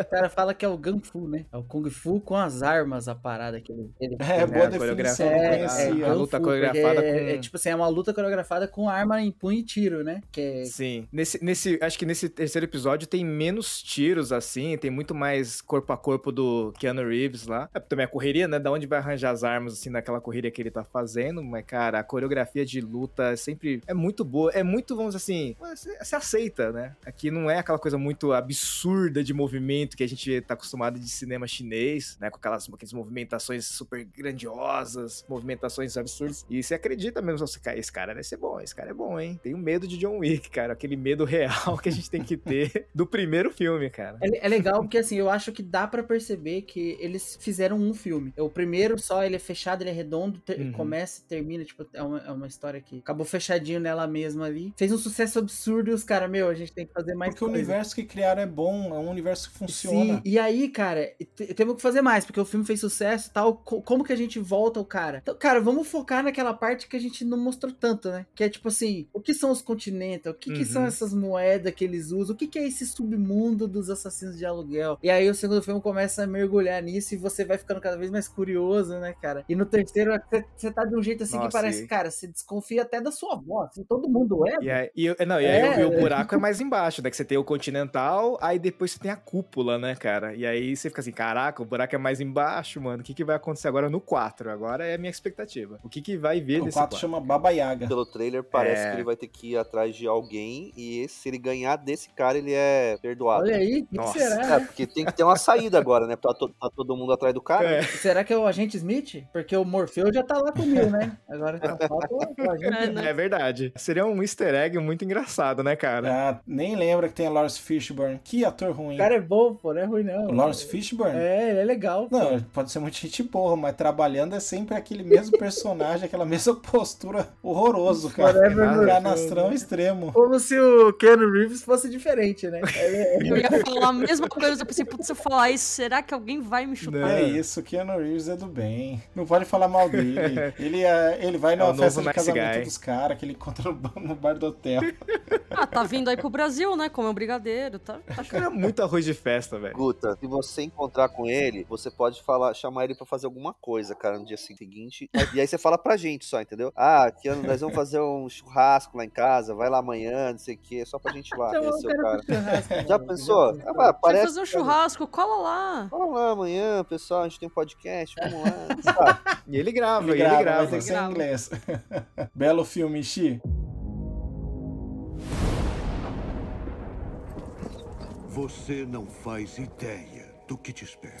O cara fala que é o Kung Fu, né? É o Kung Fu com as armas, a parada que ele. ele É, É, boa a definição, não É, conhecia. a luta Fu, coreografada é- com- é, tipo assim, é uma luta coreografada com arma em punho e tiro, né? Que é Sim. Nesse, nesse, acho que nesse terceiro episódio tem menos tiros, assim, tem muito mais corpo a corpo do Keanu Reeves lá. É, também a correria, né? Da onde vai arranjar as armas, assim, naquela correria que ele tá fazendo. Mas, cara, a coreografia de luta é sempre é muito boa. É muito, vamos dizer assim, você aceita, né? Aqui não é aquela coisa muito absurda de movimento que a gente tá acostumado de cinema chinês, né? Com aquelas, aquelas movimentações super grandiosas, movimentações absurdas. E você acredita mesmo, você, cara, esse cara vai ser bom, esse cara é bom, hein? Tenho medo de John Wick, cara. Aquele medo real que a gente tem que ter do primeiro filme, cara. É, é legal porque, assim, eu acho que dá pra perceber que eles fizeram um filme. O primeiro só, ele é fechado, ele é redondo, ter- Uhum. começa e termina, tipo, é uma, é uma história que acabou fechadinho nela mesma ali. Fez um sucesso absurdo e os caras, meu, a gente tem que fazer mais Porque o coisa. universo que criaram é bom, é um universo que funciona. Sim, e aí, cara, te- temos que fazer mais, porque o filme fez sucesso e tal. co- Como que a gente volta o cara? Então, cara, vamos focar naquela parte que a gente não mostrou tanto, né? Que é tipo assim, o que são os continentes? O que, que são Uhum. essas moedas que eles usam? O que, que é esse submundo dos assassinos de aluguel? E aí o segundo filme começa a mergulhar nisso e você vai ficando cada vez mais curioso, né, cara? E no terceiro, você- você tá de um jeito assim que Nossa, parece, e- cara, você desconfia até da sua avó, assim, todo mundo é. E aí, e, eu- não, e aí É. o- e o buraco é mais embaixo, né? Que você tem o Continental, aí depois você tem a cúpula, né, cara? E aí você fica assim, caraca, o buraco é mais embaixo, mano. O que, que vai acontecer agora no 4? Agora é a minha expectativa. O que, que vai vir O nesse 4 4? chama Baba Yaga. Pelo trailer parece É. que ele vai ter que ir atrás de alguém e se ele ganhar desse cara, ele é perdoado. Olha aí, o que, que será? É, né? porque tem que ter uma saída agora, né? Tá, to- tá todo mundo atrás do cara. É. Será que é o agente Smith? Porque o Morfeu já tá lá com né? Agora só falta o agente É, né? É verdade. Seria um easter egg muito engraçado, né, cara? Ah, nem lembra que tem a Lawrence Fishburne. Que ator ruim. O cara é bom, pô, não é ruim não. O Lawrence Fishburne? É, ele é legal. pô. Não, pode ser muito gente boa, mas trabalhando é sempre aquele mesmo personagem, aquela mesma postura horroroso, cara. Forever Morfeu. Canastrão extremo. Como se o Keanu Reeves fosse diferente, né? É- Eu ia falar a mesma coisa, eu pensei, putz, se eu falar isso, será que alguém vai me chupar? Não. É isso, Keanu Reeves é do bem. Não pode falar mal dele. Ele, é, ele vai numa o novo festa de nice casamento guy. dos caras que ele encontra no, bar do hotel. Ah, tá vindo aí pro Brasil, né? Comer um brigadeiro, tá? tá O cara é muito arroz de festa, velho. Guta, se você encontrar com ele, você pode falar, chamar ele pra fazer alguma coisa, cara, no dia seguinte. E aí você fala pra gente só, entendeu? Ah, que ano nós vamos fazer um churrasco lá em casa, vai lá amanhã, não sei o quê, só pra gente ir lá Então, conhecer eu o quero cara. Já pensou? Ah, parece. fazer um churrasco, cola lá. Vamos lá amanhã, pessoal, a gente tem um podcast, vamos lá. E ele grava, Ele e ele grava, grava. mas tem que ser em Grava. inglês. Belo filme, Xi. Você não faz ideia do que te espera.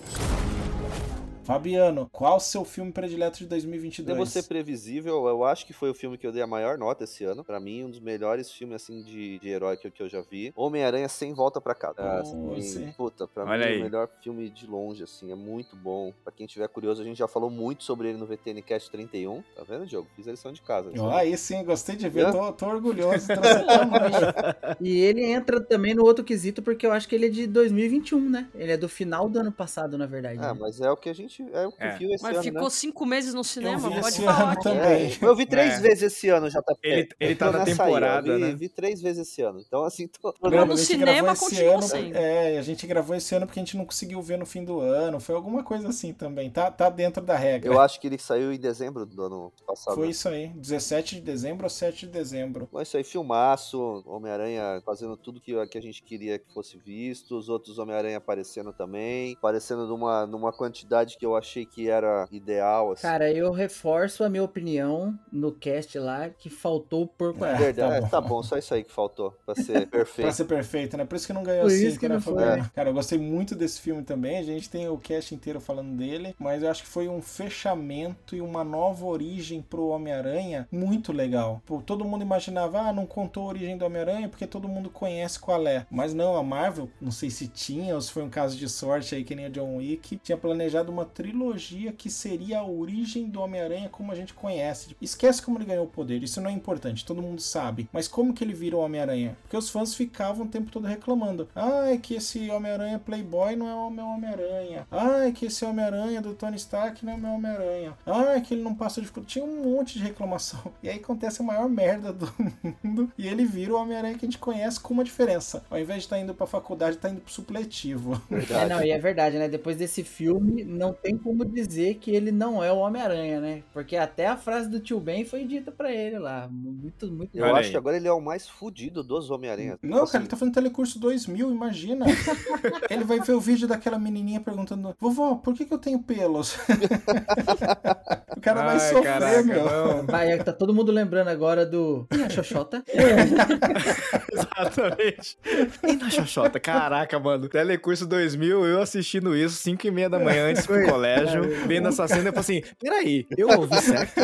Fabiano, qual o seu filme predileto de Devo 2022? ser previsível, eu acho que foi o filme que eu dei a maior nota esse ano. Pra mim, um dos melhores filmes assim de, de herói que, eu- que eu já vi. Homem-Aranha sem volta pra casa. Ah, assim, sim. puta, pra Olha mim aí. é o melhor filme de longe, assim, é muito bom. Pra quem tiver curioso, a gente já falou muito sobre ele no VTN Cast 31. Tá vendo, Diogo? Fiz a lição de casa. Ó, aí sim, gostei de ver, tô, tô orgulhoso. E ele entra também no outro quesito, porque eu acho que ele é de 2021, né? Ele é do final do ano passado, na verdade. Ah, né? mas é o que a gente é o que É. esse Mas ano, ficou né? cinco meses no cinema, vi pode esse falar. também. É, eu vi três É. vezes esse ano, JP. Ele- ele tá na aí, temporada, vi, né? Vi três vezes esse ano. Então, assim, tô... Não, no cinema continua ano, sendo. É, a gente gravou esse ano porque a gente não conseguiu ver no fim do ano. Foi alguma coisa assim também. Tá, tá dentro da regra. Eu acho que ele saiu em dezembro do ano passado. Foi isso aí. 17 de dezembro ou 7 de dezembro. Mas isso aí, filmaço, Homem-Aranha fazendo tudo que, que a gente queria que fosse visto, os outros Homem-Aranha aparecendo também, aparecendo numa, numa quantidade que eu achei que era ideal, assim. Cara, eu reforço a minha opinião no cast lá, que faltou o porco É, Arthur. Verdade, tá é, bom. tá bom, só isso aí que faltou pra ser Pra perfeito. ser perfeito, né? Por isso que não ganhou Por isso cinco, que né, não foi. Fabiano? Cara, eu gostei muito desse filme também. A gente tem o cast inteiro falando dele, mas eu acho que foi um fechamento e uma nova origem pro Homem-Aranha muito legal. Pô, todo mundo imaginava, ah, não contou a origem do Homem-Aranha porque todo mundo conhece qual é. Mas não, a Marvel, não sei se tinha ou se foi um caso de sorte aí que nem a John Wick, tinha planejado uma trilogia que seria a origem do Homem-Aranha como a gente conhece. Esquece como ele ganhou o poder, isso não é importante, todo mundo sabe. Mas como que ele virou Homem-Aranha? Porque os fãs ficavam o tempo todo reclamando. Ah, é que esse Homem-Aranha Playboy não é o meu Homem-Aranha. Ah, é que esse Homem-Aranha do Tony Stark não é o meu Homem-Aranha. Ah, é que ele não passa de... Tinha um monte de reclamação. E aí acontece a maior merda do mundo. E ele vira o Homem-Aranha que a gente conhece com uma diferença. Ao invés de estar indo pra faculdade, tá indo pro supletivo. É, Verdade. não, e é verdade, né? Depois desse filme, não tem como dizer que ele não é o Homem-Aranha, né? Porque até a frase do tio Ben foi dita pra ele lá. Muito, muito. Eu acho que agora ele é o mais fudido dos Homem-Aranha. Não, Assim, cara, ele tá fazendo telecurso 2000, imagina. ele vai ver o vídeo daquela menininha perguntando: Vovó, por que, que eu tenho pelos? o cara vai Ai, sofrer, caraca, meu. não. Vai, tá todo mundo lembrando agora do. E a Xoxota? Exatamente. E na Xoxota? Caraca, mano. Telecurso 2000, eu assistindo isso 5 e meia da manhã antes pro colégio, vendo essa cena, eu falei assim, peraí, eu ouvi certo?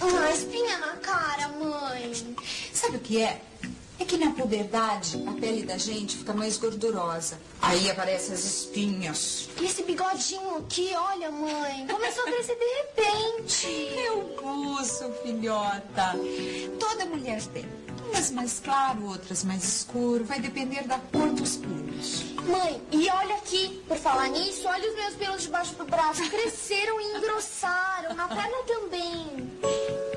Ah, espinha na cara, mãe. Sabe o que é? É que na puberdade a pele da gente fica mais gordurosa. Aí aparecem as espinhas. E esse bigodinho aqui, olha, mãe. Começou a crescer de repente. Eu pulso, filhota. Toda mulher tem. Umas mais claro, outras mais escuro. Vai depender da cor dos pelos. Mãe, e olha aqui, por falar nisso, olha os meus pelos debaixo do braço. Cresceram e engrossaram. Na perna também.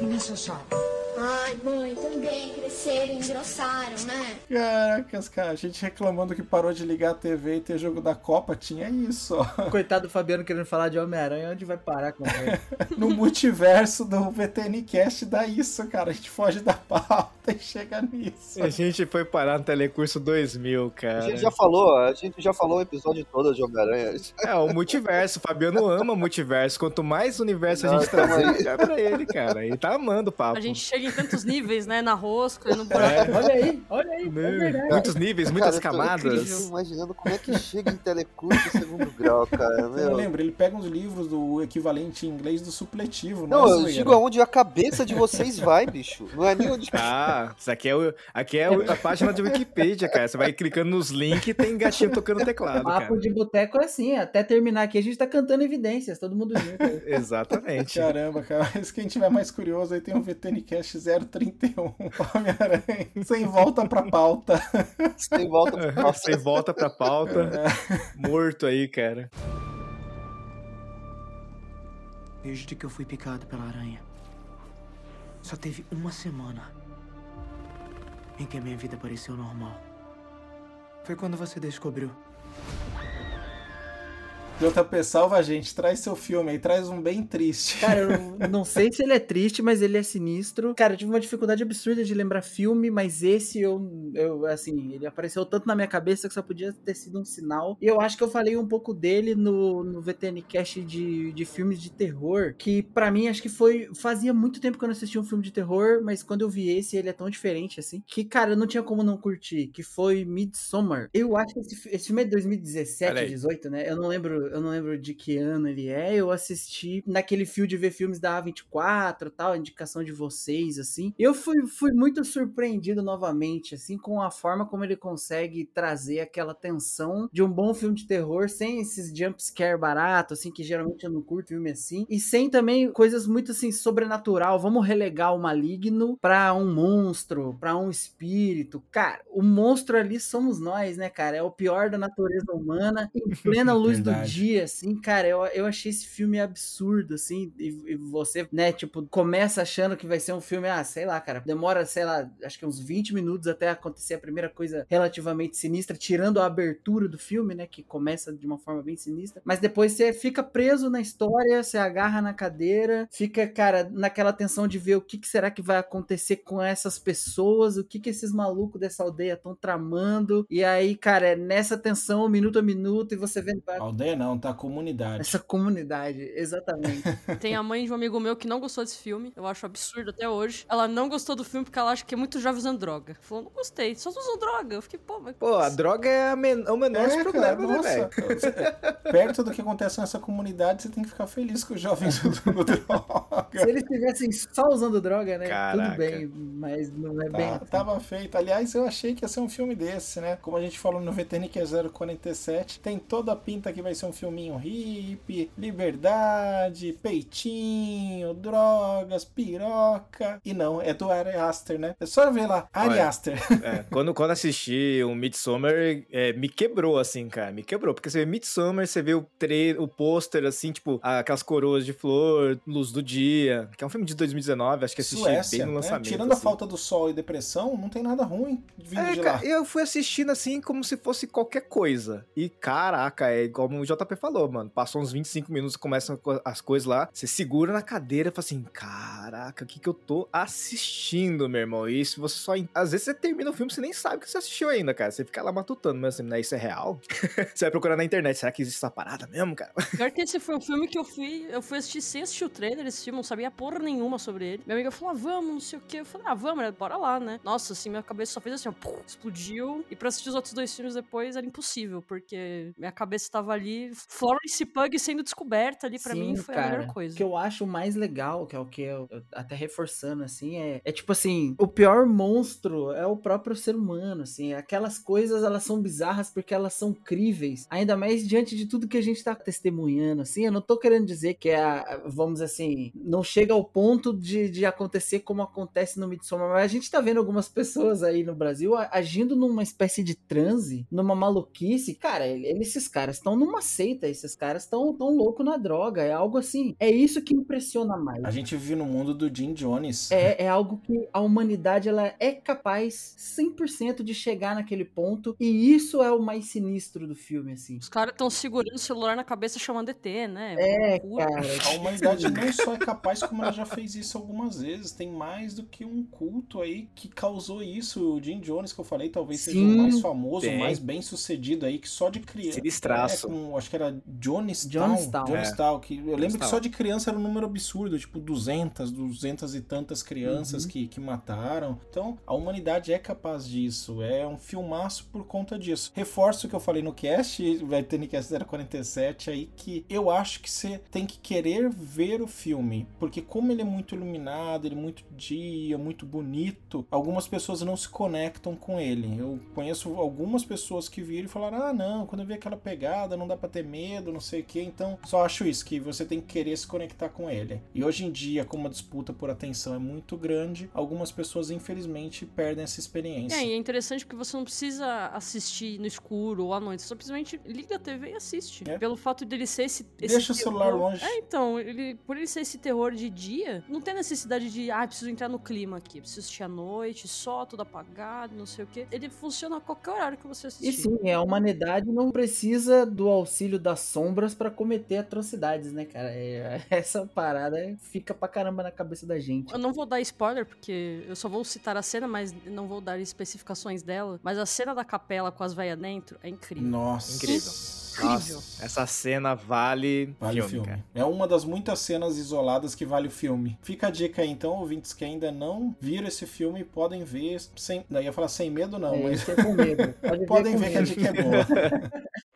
Na xoxota? Ai, mãe, também cresceram engrossaram, né? Caracas, cara, a gente reclamando que parou de ligar a TV e ter jogo da Copa, tinha isso, ó. Coitado do Fabiano querendo falar de Homem-Aranha, onde vai parar com ele? No multiverso do VTNcast dá isso, cara. A gente foge da pauta e chega nisso. A gente foi parar no Telecurso 2000, A cara. gente já falou, a gente já falou o episódio todo de Homem-Aranha. É, o multiverso. O Fabiano ama multiverso. Quanto mais universo a gente Não, trazer, aí. melhor pra ele, cara. Ele tá amando o papo. A gente chega tantos níveis, né? Na rosca, no buraco. Olha aí, olha aí, é verdade. Muitos níveis, muitas Cara, eu tô- Eu camadas. tô imaginando como é que chega em telecurso segundo grau, cara. Eu Meu. lembro, ele pega uns livros do equivalente em inglês do supletivo, Não, né, eu zoeira? digo aonde a cabeça de vocês vai, bicho. Não é nem onde. Ah, isso aqui é, o, aqui é o- a página de Wikipedia, cara. Você vai clicando nos links e tem gatinho tocando teclado, cara. Papo de boteco é assim, até terminar aqui a gente tá cantando evidências, todo mundo junto. Exatamente. Caramba, cara. Mas quem tiver mais curioso aí tem o VTNcast 031 Homem-Aranha. Sem volta pra pauta. Sem volta pra pauta. Você volta pra pauta. Morto aí, cara. Desde que eu fui picado pela aranha, só teve uma semana em que a minha vida pareceu normal. Foi quando você descobriu. JP, salva a gente. Traz seu filme aí. Traz um bem triste. Cara, eu não sei se ele é triste, mas ele é sinistro. Cara, eu tive uma dificuldade absurda de lembrar filme, mas esse eu, eu assim, ele apareceu tanto na minha cabeça que só podia ter sido um sinal. E eu acho que eu falei um pouco dele no, no VTN Cast de, de filmes de terror, que pra mim acho que foi. Fazia muito tempo que eu não assistia um filme de terror, mas quando eu vi esse, ele é tão diferente assim, que, cara, eu não tinha como não curtir, que foi Midsommar. Eu acho que esse, esse filme é de 2017, Peraí. 18, né? Eu não lembro, eu não lembro de que ano ele é. Eu assisti naquele fio de ver filmes da A24, tal, indicação de vocês, assim. Eu fui, fui muito surpreendido novamente, assim, com a forma como ele consegue trazer aquela tensão de um bom filme de terror, sem esses jump scare barato, assim, que geralmente eu não curto filme assim, e sem também coisas muito assim sobrenatural. Vamos relegar o maligno pra um monstro, pra um espírito. Cara, o monstro ali somos nós, né, cara? É o pior da natureza humana, em plena luz do Verdade. Dia, assim, cara. Eu, eu achei esse filme absurdo, assim, e, e você, né, tipo, começa achando que vai ser um filme, ah, sei lá, cara, demora, sei lá, acho que uns 20 minutos até acontecer a primeira coisa relativamente sinistra, tirando a abertura do filme, né, que começa de uma forma bem sinistra, mas depois você fica preso na história, você agarra na cadeira, fica, cara, naquela tensão de ver o que, que será que vai acontecer com essas pessoas, o que que esses malucos dessa aldeia estão tramando, e aí, cara, é nessa tensão, minuto a minuto, e você vendo Aldeia não, tá? Comunidade. essa comunidade, exatamente. Tem a mãe de um amigo meu que não gostou desse filme. Eu acho absurdo até hoje. Ela não gostou do filme porque ela acha que é muito jovem usando droga. Falou, não gostei, só usam droga. Eu fiquei, pô, mas. Pô, a droga é a men- o menor É, problemas, cara, né, nossa. velho? Perto do que acontece nessa comunidade, você tem que ficar feliz com os jovens usando droga. Se eles estivessem só usando droga, né? Caraca. Tudo bem, mas não é bem. Tá, tava feito. Aliás, eu achei que ia ser um filme desse, né? Como a gente falou no VTN que é 047, tem toda a pinta que vai ser um filminho hippie, liberdade, peitinho, drogas, piroca. E não, é do Ari Aster, né? É só ver lá, Ari Olha, Aster. É, quando, quando assisti o Midsommar, é, me quebrou, assim, cara. Me quebrou. Porque você vê Midsommar, você vê o, tre o pôster, assim, tipo, aquelas coroas de flor, luz do dia. Que é um filme de 2019, acho que assisti Suécia, bem no né? lançamento. Tirando a assim. falta do sol e depressão, não tem nada ruim vindo É, de cara, lá. eu fui assistindo assim como se fosse qualquer coisa. E caraca, é como o JP falou, mano. Passou uns 25 minutos, começam co- as coisas lá. Você segura na cadeira e fala assim: caraca, o que, que eu tô assistindo, meu irmão? E isso você só. Às vezes você termina o filme você nem sabe o que você assistiu ainda, cara. Você fica lá matutando, mas assim, né? Isso é real? você vai procurar na internet. Será que existe essa parada mesmo, cara? Pior que esse foi um filme que eu fui, eu fui assistir sem assistir o trailer desse filme, não sabia porra nenhuma sobre ele. Minha amiga falou, ah, vamos, não sei o quê. Eu falei, ah, vamos, né? bora lá, né? Nossa, assim, minha cabeça só fez assim, ó, explodiu. E pra assistir os outros dois filmes depois era impossível, porque minha cabeça tava ali, Florence Pug sendo descoberta ali, pra mim foi a melhor coisa. O que eu acho mais legal, que é o que eu, eu até reforçando, assim, é, é tipo assim, o pior monstro é o próprio ser humano, assim, aquelas coisas, elas são bizarras porque elas são críveis, ainda mais diante de tudo que a gente tá testemunhando, assim, eu não tô querendo dizer que é, a- vamos assim, não chega ao ponto de, de acontecer como acontece no Midsommar, mas a gente tá vendo algumas pessoas aí no Brasil agindo numa espécie de transe, numa maluquice, cara, esses caras estão numa seita, esses caras estão tão louco na droga, é algo assim, é isso que impressiona mais. A gente vive no mundo do Jim Jones. É, é algo que a humanidade ela é capaz 100% de chegar naquele ponto e isso é o mais sinistro do filme, assim. Os caras estão segurando o celular na cabeça chamando ET, né? É, cara. A humanidade não só é capaz como ela já fez isso algumas vezes. Tem mais do que um culto aí que causou isso. O Jim Jones, que eu falei, talvez seja Sim, o mais famoso, o mais bem sucedido aí, que só de criança. Sinistraço. É, com, acho que era Jonestown. Jonestown. Jonestown, que eu lembro que Jonestown. só de criança era um número absurdo, tipo 200, 200 e tantas crianças Uhum. que, que mataram. Então, a humanidade é capaz disso. É um filmaço por conta disso. Reforço o que eu falei no cast, vai ter Nicast 047 aí, que eu acho que você tem que querer ver o filme. Porque como ele é muito iluminado, ele é muito dia, muito bonito, algumas pessoas não se conectam com ele. Eu conheço algumas pessoas que viram e falaram: ah, não, quando eu vi aquela pegada, não dá pra ter medo, não sei o que. Então, só acho isso, que você tem que querer se conectar com ele. E hoje em dia, como a disputa por atenção é muito grande, algumas pessoas, infelizmente, perdem essa experiência. É, e é interessante porque você não precisa assistir no escuro ou à noite, você simplesmente liga a TV e assiste. É. Pelo fato dele ser esse, esse Deixa o celular terror- longe. É, então, ele, por ele ser esse terror de dia, não tem necessidade de, ah, preciso entrar no clima aqui, preciso assistir à noite, só tudo apagado, não sei o quê. Ele funciona a qualquer horário que você assistir. E sim, a humanidade não precisa do auxílio das sombras pra cometer atrocidades, né, cara? É- essa parada fica pra caramba na cabeça da gente. Eu não vou dar spoiler, porque eu só vou citar a cena, mas não vou dar especificações dela. Mas a cena da capela com as velhas dentro é incrível. Nossa. Incrível. Incrível. Nossa, essa cena vale, Vale o filme, filme. cara. É uma das muitas cenas isoladas que vale o filme. Fica a dica aí, então, ouvintes que ainda não viram esse filme, podem ver sem. Não, ia falar sem medo, não, É, mas. isso com medo. Pode ver podem com ver que a medo. dica é boa.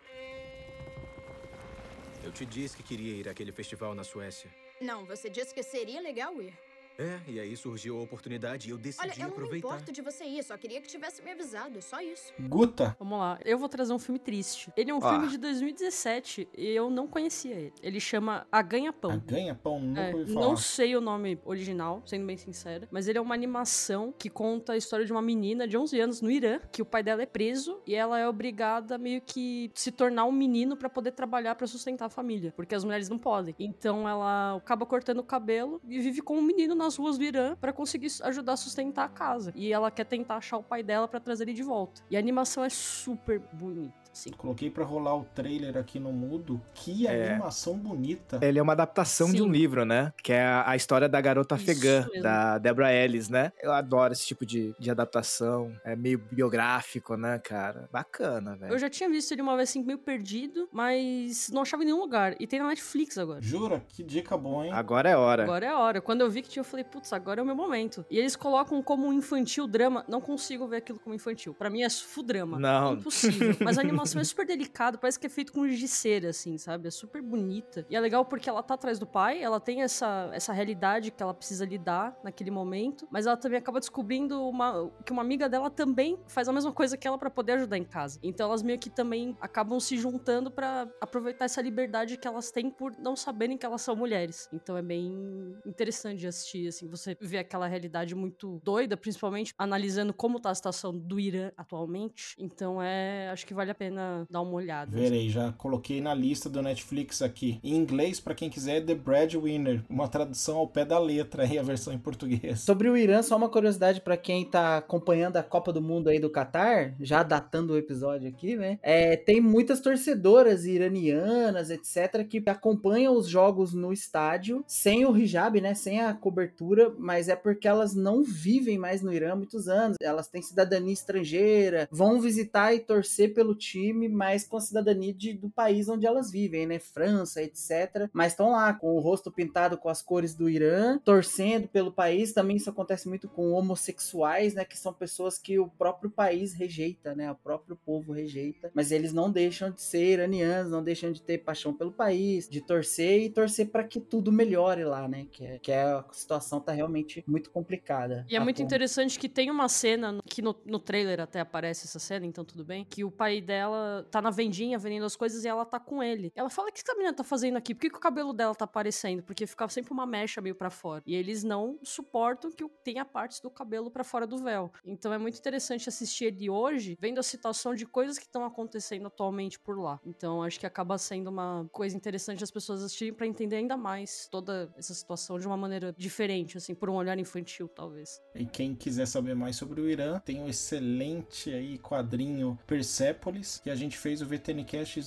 Eu te disse que queria ir àquele festival na Suécia. Não, você disse que seria legal ir. É, e aí surgiu a oportunidade e eu decidi Olha, eu não me importo de você ir, só queria que tivesse me avisado, só isso. Guta. Vamos lá, eu vou trazer um filme triste. Ele é um Ah. filme de 2017 e eu não conhecia ele. Ele chama A Ganha-Pão. A Ganha-Pão, nunca É, ouvi falar. não sei o nome original, sendo bem sincera, mas ele é uma animação que conta a história de uma menina de 11 anos no Irã, que o pai dela é preso e ela é obrigada a meio que se tornar um menino pra poder trabalhar pra sustentar a família, porque as mulheres não podem. Então ela acaba cortando o cabelo e vive como um menino nas ruas do Irã pra conseguir ajudar a sustentar a casa. E ela quer tentar achar o pai dela pra trazer ele de volta. E a animação é super bonita. Assim. Coloquei pra rolar o trailer aqui no mudo. Que É. animação bonita. Ele é uma adaptação de um Sim. livro, né? Que é a, a história da garota Isso afegã, mesmo. da Deborah Ellis, né? Eu adoro esse tipo de, de adaptação. É meio biográfico, né, cara? Bacana, velho. Eu já tinha visto ele uma vez assim, meio perdido, mas não achava em nenhum lugar. E tem na Netflix agora. Jura? Que dica boa, hein? Agora é hora. Agora é a hora. Quando eu vi que tinha, eu falei, putz, agora é o meu momento. E eles colocam como um infantil drama. Não consigo ver aquilo como infantil. Pra mim é full drama. Não. Impossível. Mas a animação é super delicada, parece que é feito com cera, assim, sabe? É super bonita. E é legal porque ela tá atrás do pai, ela tem essa, essa realidade que ela precisa lidar naquele momento, mas ela também acaba descobrindo uma, que uma amiga dela também faz a mesma coisa que ela pra poder ajudar em casa. Então elas meio que também acabam se juntando pra aproveitar essa liberdade que elas têm por não saberem que elas são mulheres. Então é bem interessante de assistir, assim, você vê aquela realidade muito doida, principalmente analisando como tá a situação do Irã atualmente. Então é, acho que vale a pena dar uma olhada. Verei, já coloquei na lista do Netflix aqui. Em inglês, pra quem quiser, é The Breadwinner. Uma tradução ao pé da letra aí, a versão em português. Sobre o Irã, só uma curiosidade pra quem tá acompanhando a Copa do Mundo aí do Catar, já datando o episódio aqui, né? É, tem muitas torcedoras iranianas, etc, que acompanham os jogos no estádio sem o hijab, né? Sem a cobertura, mas é porque elas não vivem mais no Irã há muitos anos. Elas têm cidadania estrangeira, vão visitar e torcer pelo time, mas com a cidadania de- do país onde elas vivem, né? França, etc. Mas estão lá com o rosto pintado com as cores do Irã, torcendo pelo país. Também isso acontece muito com homossexuais, né? Que são pessoas que o próprio país rejeita, né? O próprio povo rejeita. Mas eles não deixam de ser iranianos, não deixam de ter paixão pelo país, de torcer e torcer para que tudo melhore lá, né? Que, é, que é, a situação tá realmente muito complicada. E é A muito ponto- interessante que tem uma cena, que no, no trailer até aparece essa cena, então tudo bem, que o pai dela tá na vendinha vendendo as coisas e ela tá com ele. Ela fala, o que essa menina tá fazendo aqui? Por que, que o cabelo dela tá aparecendo? Porque ficava sempre uma mecha meio pra fora. E eles não suportam que tenha partes do cabelo pra fora do véu. Então é muito interessante assistir ele hoje, vendo a situação de coisas que estão acontecendo atualmente por lá. Então acho que acaba sendo uma coisa interessante as pessoas assistirem pra entender ainda mais toda essa situação de uma maneira diferente, assim, por um olhar infantil, talvez. E quem quiser saber mais sobre o Irã, tem um excelente aí quadrinho Persepolis, que a gente fez o VTNcast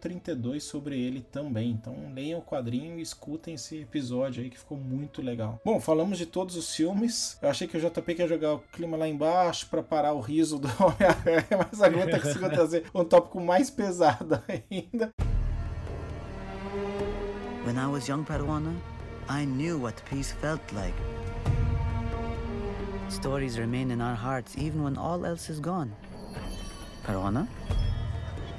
032 sobre ele também. Então leiam o quadrinho e escutem esse episódio aí que ficou muito legal. Bom, falamos de todos os filmes. Eu achei que o JP quer jogar o clima lá embaixo para parar o riso do Homem-Aranha, mas agora tá conseguindo trazer um tópico mais pesado ainda. When I was young Peruana, I knew what peace felt like. Stories remain in our hearts even when all else is gone. Peruana?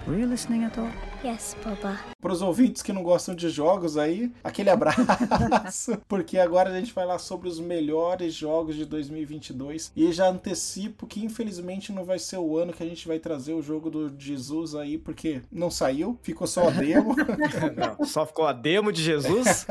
Were you listening at all? Yes, Papa. Para os ouvintes que não gostam de jogos aí, aquele abraço, porque agora a gente vai falar sobre os melhores jogos de 2022 e já antecipo que infelizmente não vai ser o ano que a gente vai trazer o jogo do Jesus aí, porque não saiu, ficou só a demo. não, só ficou a demo de Jesus.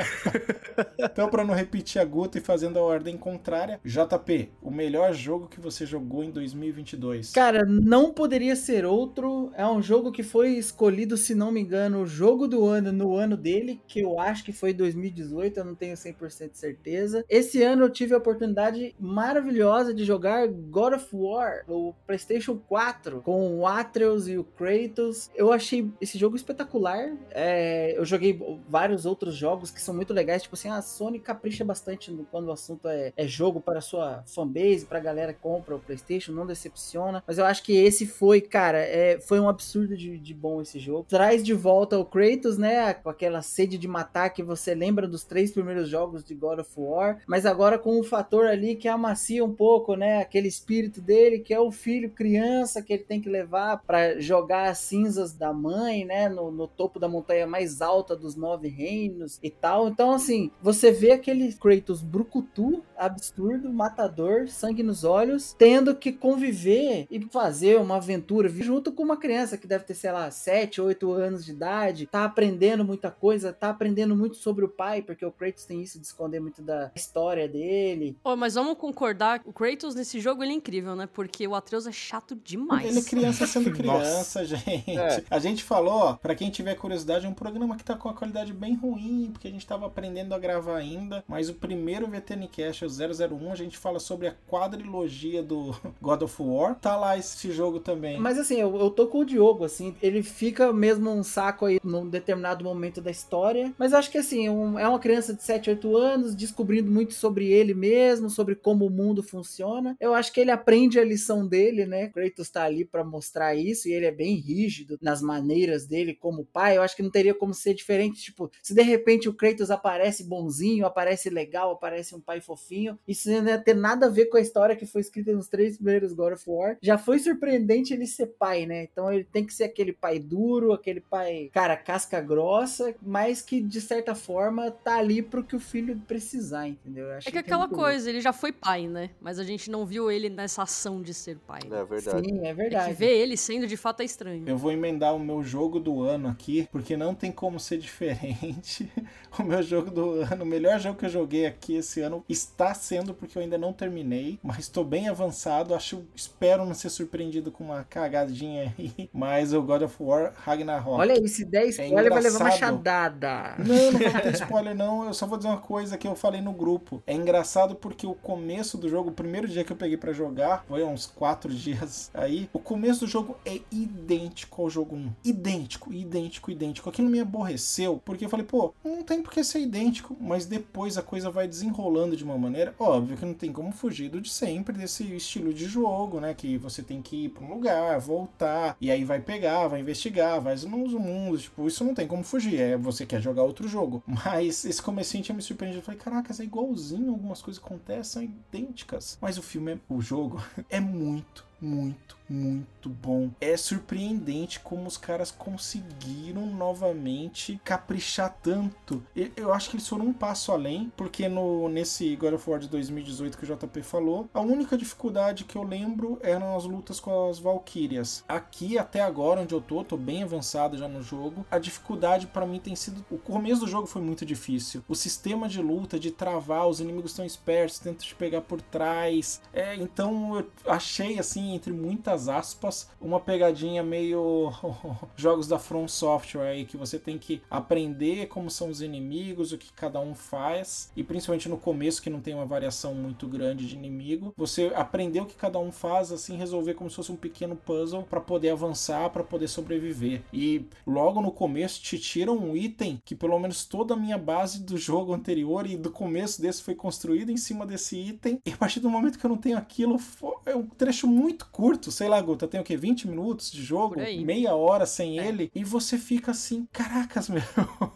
então, para não repetir a Guta e fazendo a ordem contrária, JP, o melhor jogo que você jogou em 2022? Cara, não poderia ser outro. É um jogo que foi escolhido, se não me engano, o jogo do ano no ano dele, que eu acho que foi 2018, eu não tenho 100% de certeza. Esse ano eu tive a oportunidade maravilhosa de jogar God of War, o PlayStation 4, com o Atreus e o Kratos. Eu achei esse jogo espetacular. É, eu joguei vários outros jogos que são muito legais, tipo assim, a Sony capricha bastante quando o assunto é, é jogo para sua fanbase, pra galera que compra o PlayStation, não decepciona. Mas eu acho que esse foi, cara, é, foi um absurdo de, de bom esse jogo. Traz de volta o Kratos, né? Com aquela sede de matar que você lembra dos três primeiros jogos de God of War, mas agora com um fator ali que amacia um pouco, né? Aquele espírito dele que é o filho criança que ele tem que levar para jogar as cinzas da mãe, né? No, no topo da montanha mais alta dos nove reinos e tal. Então, assim, você vê aquele Kratos brucutu, absurdo, matador, sangue nos olhos, tendo que conviver e fazer uma aventura junto com uma criança que deve ter, sei lá, 7, 8 anos de idade, tá aprendendo muita coisa, tá aprendendo muito sobre o pai, porque o Kratos tem isso de esconder muito da história dele. Pô, mas vamos concordar, o Kratos nesse jogo ele é incrível, né? Porque o Atreus é chato demais. Ele é criança sendo criança, gente. É. A gente falou, ó, pra quem tiver curiosidade, é um programa que tá com a qualidade bem ruim, porque a gente tava aprendendo a gravar ainda, mas o primeiro VTNcast, o 001, a gente fala sobre a quadrilogia do God of War. Tá lá esse jogo também. Mas assim, eu, eu tô com o Diogo, assim, ele fica mesmo um saco aí num determinado momento da história, mas acho que assim, um, é uma criança de 7, 8 anos, descobrindo muito sobre ele mesmo, sobre como o mundo funciona. Eu acho que ele aprende a lição dele, né? Kratos tá ali para mostrar isso e ele é bem rígido nas maneiras dele como pai. Eu acho que não teria como ser diferente, tipo, se de repente o Kratos aparece bonzinho, aparece legal, aparece um pai fofinho, isso não ia ter nada a ver com a história que foi escrita nos três primeiros God of War. Já foi surpreendente ele ser pai, né? Então ele tem que ser aquele pai duro, aquele pai, cara, casca grossa, mas que de certa forma tá ali pro que o filho precisar, entendeu? é que, que aquela coisa, ele já foi pai, né? Mas a gente não viu ele nessa ação de ser pai. É verdade. Sim, é verdade. É que ver ele sendo de fato é estranho. Eu vou emendar o meu jogo do ano aqui, porque não tem como ser diferente. o meu jogo do ano, o melhor jogo que eu joguei aqui esse ano está sendo porque eu ainda não terminei, mas estou bem avançado. Acho, espero não ser surpreendido com uma cagadinha aí. Mas o God of War Ragnarok. Olha aí, se der spoiler, é vai levar uma chadada. Não, não vai ter spoiler, não. Eu só vou dizer uma coisa que eu falei no grupo. É engraçado porque o começo do jogo, o primeiro dia que eu peguei para jogar, foi uns quatro dias aí. O começo do jogo é idêntico ao jogo 1. Idêntico, idêntico, idêntico. Aquilo me aborreceu, porque eu falei, pô, não tem por que ser idêntico. Mas depois a coisa vai desenrolando de uma maneira. Óbvio que não tem como fugir do de sempre, desse estilo de jogo, né? Que você tem que ir pra um lugar, voltar, e aí vai pegar, vai investigar, vai nos mundos. Tipo, isso não tem como fugir. É você quer jogar outro jogo. Mas esse comecinho tinha me surpreendido. Eu falei, caracas, é igualzinho, algumas coisas acontecem, são idênticas. Mas o filme, é, o jogo, é muito, muito, muito bom. É surpreendente como os caras conseguiram novamente caprichar tanto. Eu acho que eles foram um passo além, porque no nesse God of War de 2018 que o JP falou, a única dificuldade que eu lembro eram as lutas com as Valkyrias. Aqui até agora onde eu tô, tô bem avançado já no jogo. A dificuldade para mim tem sido o começo do jogo foi muito difícil. O sistema de luta de travar, os inimigos estão espertos, tentam te pegar por trás. É, então eu achei assim entre muitas muitas aspas, uma pegadinha meio jogos da From Software aí, que você tem que aprender como são os inimigos, o que cada um faz, e principalmente no começo, que não tem uma variação muito grande de inimigo, você aprender o que cada um faz, assim, resolver como se fosse um pequeno puzzle para poder avançar, para poder sobreviver. E logo no começo te tiram um item que pelo menos toda a minha base do jogo anterior e do começo desse foi construída em cima desse item, e a partir do momento que eu não tenho aquilo, é um trecho muito curto, sei lá, Guta, tem o que? 20 minutos de jogo, meia hora sem É. ele, e você fica assim, caracas, meu,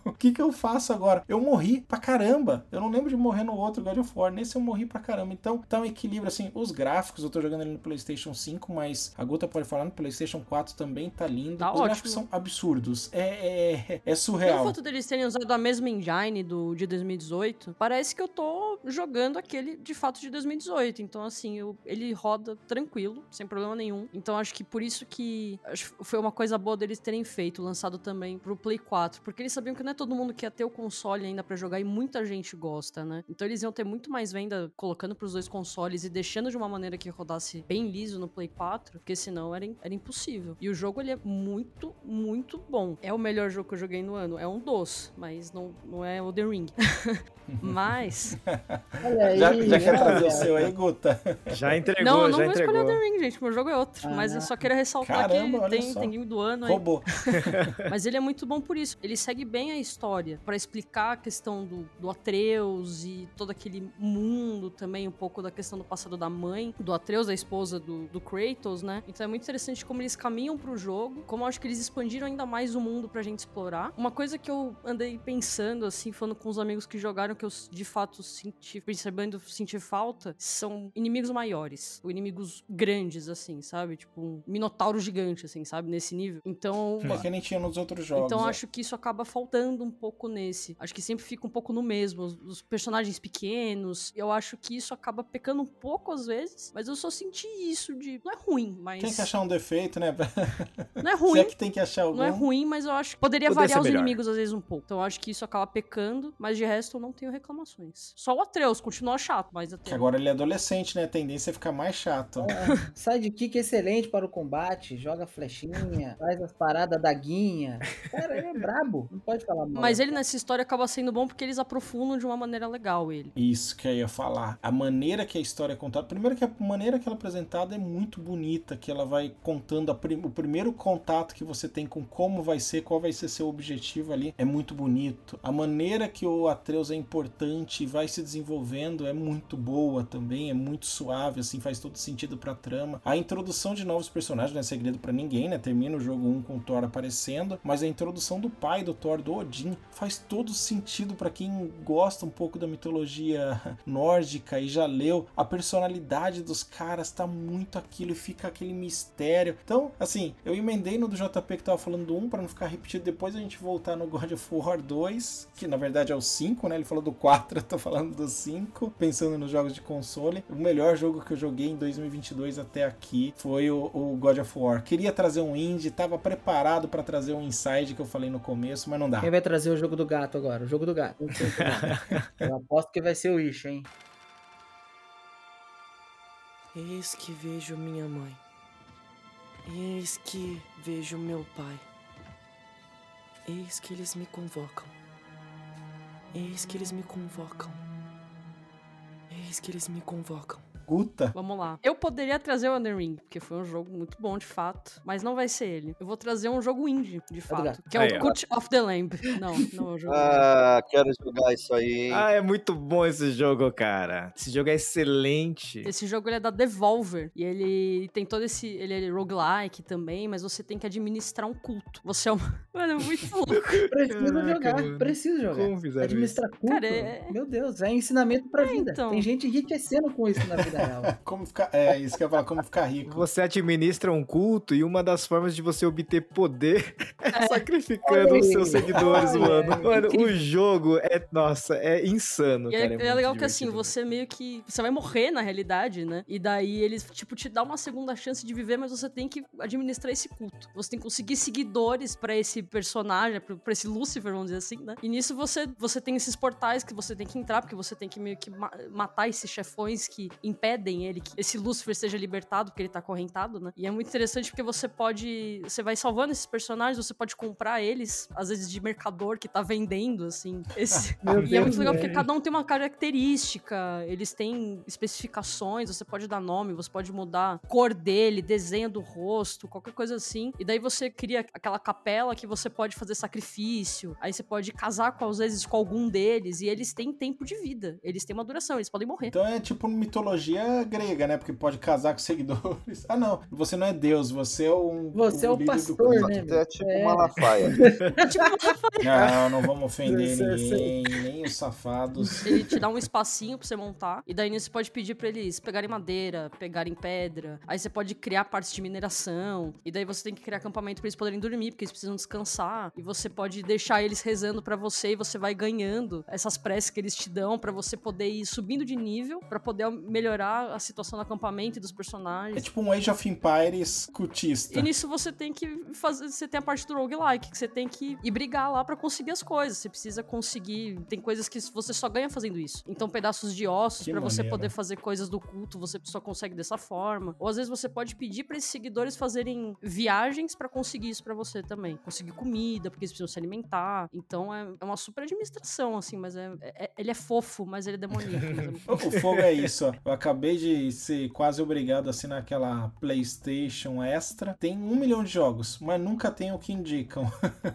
o que que eu faço agora? Eu morri pra caramba, eu não lembro de morrer no outro God of War, nesse eu morri pra caramba, então tá um equilíbrio, assim, os gráficos, eu tô jogando ele no Playstation 5, mas a Guta pode falar, no Playstation 4 também tá lindo, Tá os gráficos ótimo. são absurdos, é, é, é Pelo surreal. fato deles terem usado a mesma engine do de 2018, parece que eu tô jogando aquele de fato de 2018. Então, assim, eu- ele roda tranquilo, sem problema nenhum. Então, acho que por isso que foi uma coisa boa deles terem feito, lançado também pro Play 4. Porque eles sabiam que não é todo mundo que ia ter o console ainda pra jogar e muita gente gosta, né? Então, eles iam ter muito mais venda colocando pros dois consoles e deixando de uma maneira que rodasse bem liso no Play 4, porque senão era, era impossível. E o jogo, ele é muito, muito bom. É o melhor jogo que eu joguei no ano. É um dos, mas não, não é Elden Ring. mas. Olha Já, aí, já quer trazer o seu aí, Guta? Já entregou, não, eu não já vou entregou. escolher Elden Ring, gente. Meu jogo é outro. Mas eu só queria ressaltar Caramba, que tem, tem game do ano aí. Roubou. Mas ele é muito bom por isso. Ele segue bem a história pra explicar a questão do, do Atreus e todo aquele mundo também, um pouco da questão do passado da mãe, do Atreus, a esposa do, do Kratos, né? Então é muito interessante como eles caminham pro jogo, como eu acho que eles expandiram ainda mais o mundo pra gente explorar. Uma coisa que eu andei pensando, assim, falando com os amigos que jogaram, que eu de fato senti, percebendo, senti falta, são inimigos maiores. Ou inimigos grandes, assim, sabe? Tipo um minotauro gigante, assim, sabe? Nesse nível. Então. É que nem tinha nos outros jogos. Então é. acho que isso acaba faltando um pouco nesse. Acho que sempre fica um pouco no mesmo. Os, os personagens pequenos. Eu acho que isso acaba pecando um pouco às vezes. Mas eu só senti isso de. Não é ruim, mas. Tem que achar um defeito, né? Não é Se ruim. é que tem que achar algum. Não é ruim, mas eu acho que poderia Poderia variar os melhor. inimigos às vezes um pouco. Então eu acho que isso acaba pecando, mas de resto eu não tenho reclamações. Só o Atreus continua chato, mas até. Que agora ele é adolescente, né? A tendência é ficar mais chato. Sidekick excelente para o combate, joga flechinha, faz as paradas da guinha. Cara, ele é brabo, não pode falar mal. Mas ele nessa história acaba sendo bom porque eles aprofundam de uma maneira legal ele. Isso que eu ia falar. A maneira que a história é contada. Primeiro que a maneira que ela é apresentada é muito bonita, que ela vai contando a prim- o primeiro contato que você tem com como vai ser, qual vai ser seu objetivo ali, é muito bonito. A maneira que o Atreus é importante e vai se desenvolvendo é muito boa também, é muito suave, assim, faz todo sentido pra trama. A introdução de novos personagens não é segredo pra ninguém, né? Termina o jogo 1 com o Thor aparecendo, mas a introdução do pai do Thor, do Odin, faz todo sentido pra quem gosta um pouco da mitologia nórdica e já leu. A personalidade dos caras tá muito aquilo e fica aquele mistério. Então, assim, eu emendei no do JP que tava falando do 1 pra não ficar repetido depois a gente voltar no God of War 2, que na verdade é o 5, né? Ele falou do 4, eu tô falando do 5, pensando nos jogos de console. O melhor jogo que eu joguei em 2022 até aqui foi o, o God of War. Queria trazer um indie, tava preparado pra trazer um inside que eu falei no começo, mas não dá. Quem vai trazer o jogo do gato agora? O jogo do gato. Eu aposto que vai ser o Ish, hein? Eis que vejo minha mãe. Eis que vejo meu pai. Eis que eles me convocam. Eis que eles me convocam. Eis que eles me convocam. Vamos lá. Eu poderia trazer o Elden Ring, porque foi um jogo muito bom de fato, mas não vai ser ele. Eu vou trazer um jogo indie, de fato, que é Aí, o ó. Cult of the Lamb. Não, não é o jogo. Ah, quero jogar isso aí, hein? Ah, é muito bom esse jogo, cara. Esse jogo é excelente. Esse jogo ele é da Devolver e ele tem todo esse. Ele é roguelike também, mas você tem que administrar um culto. Você é uma. Mano, é muito louco. Preciso Caraca, jogar, mano. preciso jogar. Como fizeram Administrar culto. Cara, é- Meu Deus, é ensinamento pra vida. então. Tem gente enriquecendo com isso na vida real. Como ficar. É, isso que eu ia falar, como ficar rico. Você administra um culto e uma das formas de você obter poder é sacrificando Olha os seus seguidores, mano. Mano, o jogo é, nossa, é insano, E é, cara. é muito legal que assim, você meio que. Você vai morrer na realidade, né? E daí eles, tipo, te dá uma segunda chance de viver, mas você tem que administrar esse culto. Você tem que conseguir seguidores pra esse personagem, pra, pra esse Lucifer, vamos dizer assim, né? E nisso você, você tem esses portais que você tem que entrar, porque você tem que meio que ma- matar esses chefões que impedem ele, que esse Lúcifer seja libertado, porque ele tá acorrentado, né? E é muito interessante porque você pode. Você vai salvando esses personagens, você pode comprar eles, às vezes de mercador que tá vendendo, assim. Esse... E é muito Deus, legal porque cada um tem uma característica, eles têm especificações, você pode dar nome, você pode mudar cor dele, desenho do rosto, qualquer coisa assim. E daí você cria aquela capela que você pode fazer sacrifício, aí você pode casar com, às vezes com algum deles, e eles têm tempo de vida, eles têm uma duração, eles podem morrer. Então é tipo mitologia grega, né? Porque pode casar com seguidores. Ah, não. Você não é Deus, você é um. Você é o líder do pastor, culto. né? É tipo É. Malafaia. Não, não vamos ofender Sei, sei. ninguém, nem os safados. Ele te dá um espacinho pra você montar. E daí você pode pedir pra eles pegarem madeira, pegarem pedra. Aí você pode criar partes de mineração. E daí você tem que criar acampamento pra eles poderem dormir, porque eles precisam descansar. E você pode deixar eles rezando pra você e você vai ganhando essas preces que eles te dão pra você poder ir subindo de nível, pra poder melhorar a situação do acampamento e dos personagens. É tipo um Age of Empires cultista. E nisso você tem que fazer. Você tem a parte do roguelike, que você tem que ir brigar lá pra conseguir as coisas. Você precisa conseguir. Tem coisas que você só ganha fazendo isso. Então, pedaços de ossos, pra você poder fazer coisas do culto, você só consegue dessa forma. Ou às vezes você pode pedir pra esses seguidores fazerem viagens pra conseguir isso pra você também. Conseguir comida, porque eles precisam se alimentar. Então é, é uma super administração, assim, mas é, é- ele é fofo, mas ele é demoníaco. é O fogo é isso, ó. Eu acabei de ser quase obrigado a assinar aquela PlayStation Extra. Tem um milhão de jogos, mas nunca tem o que indicam.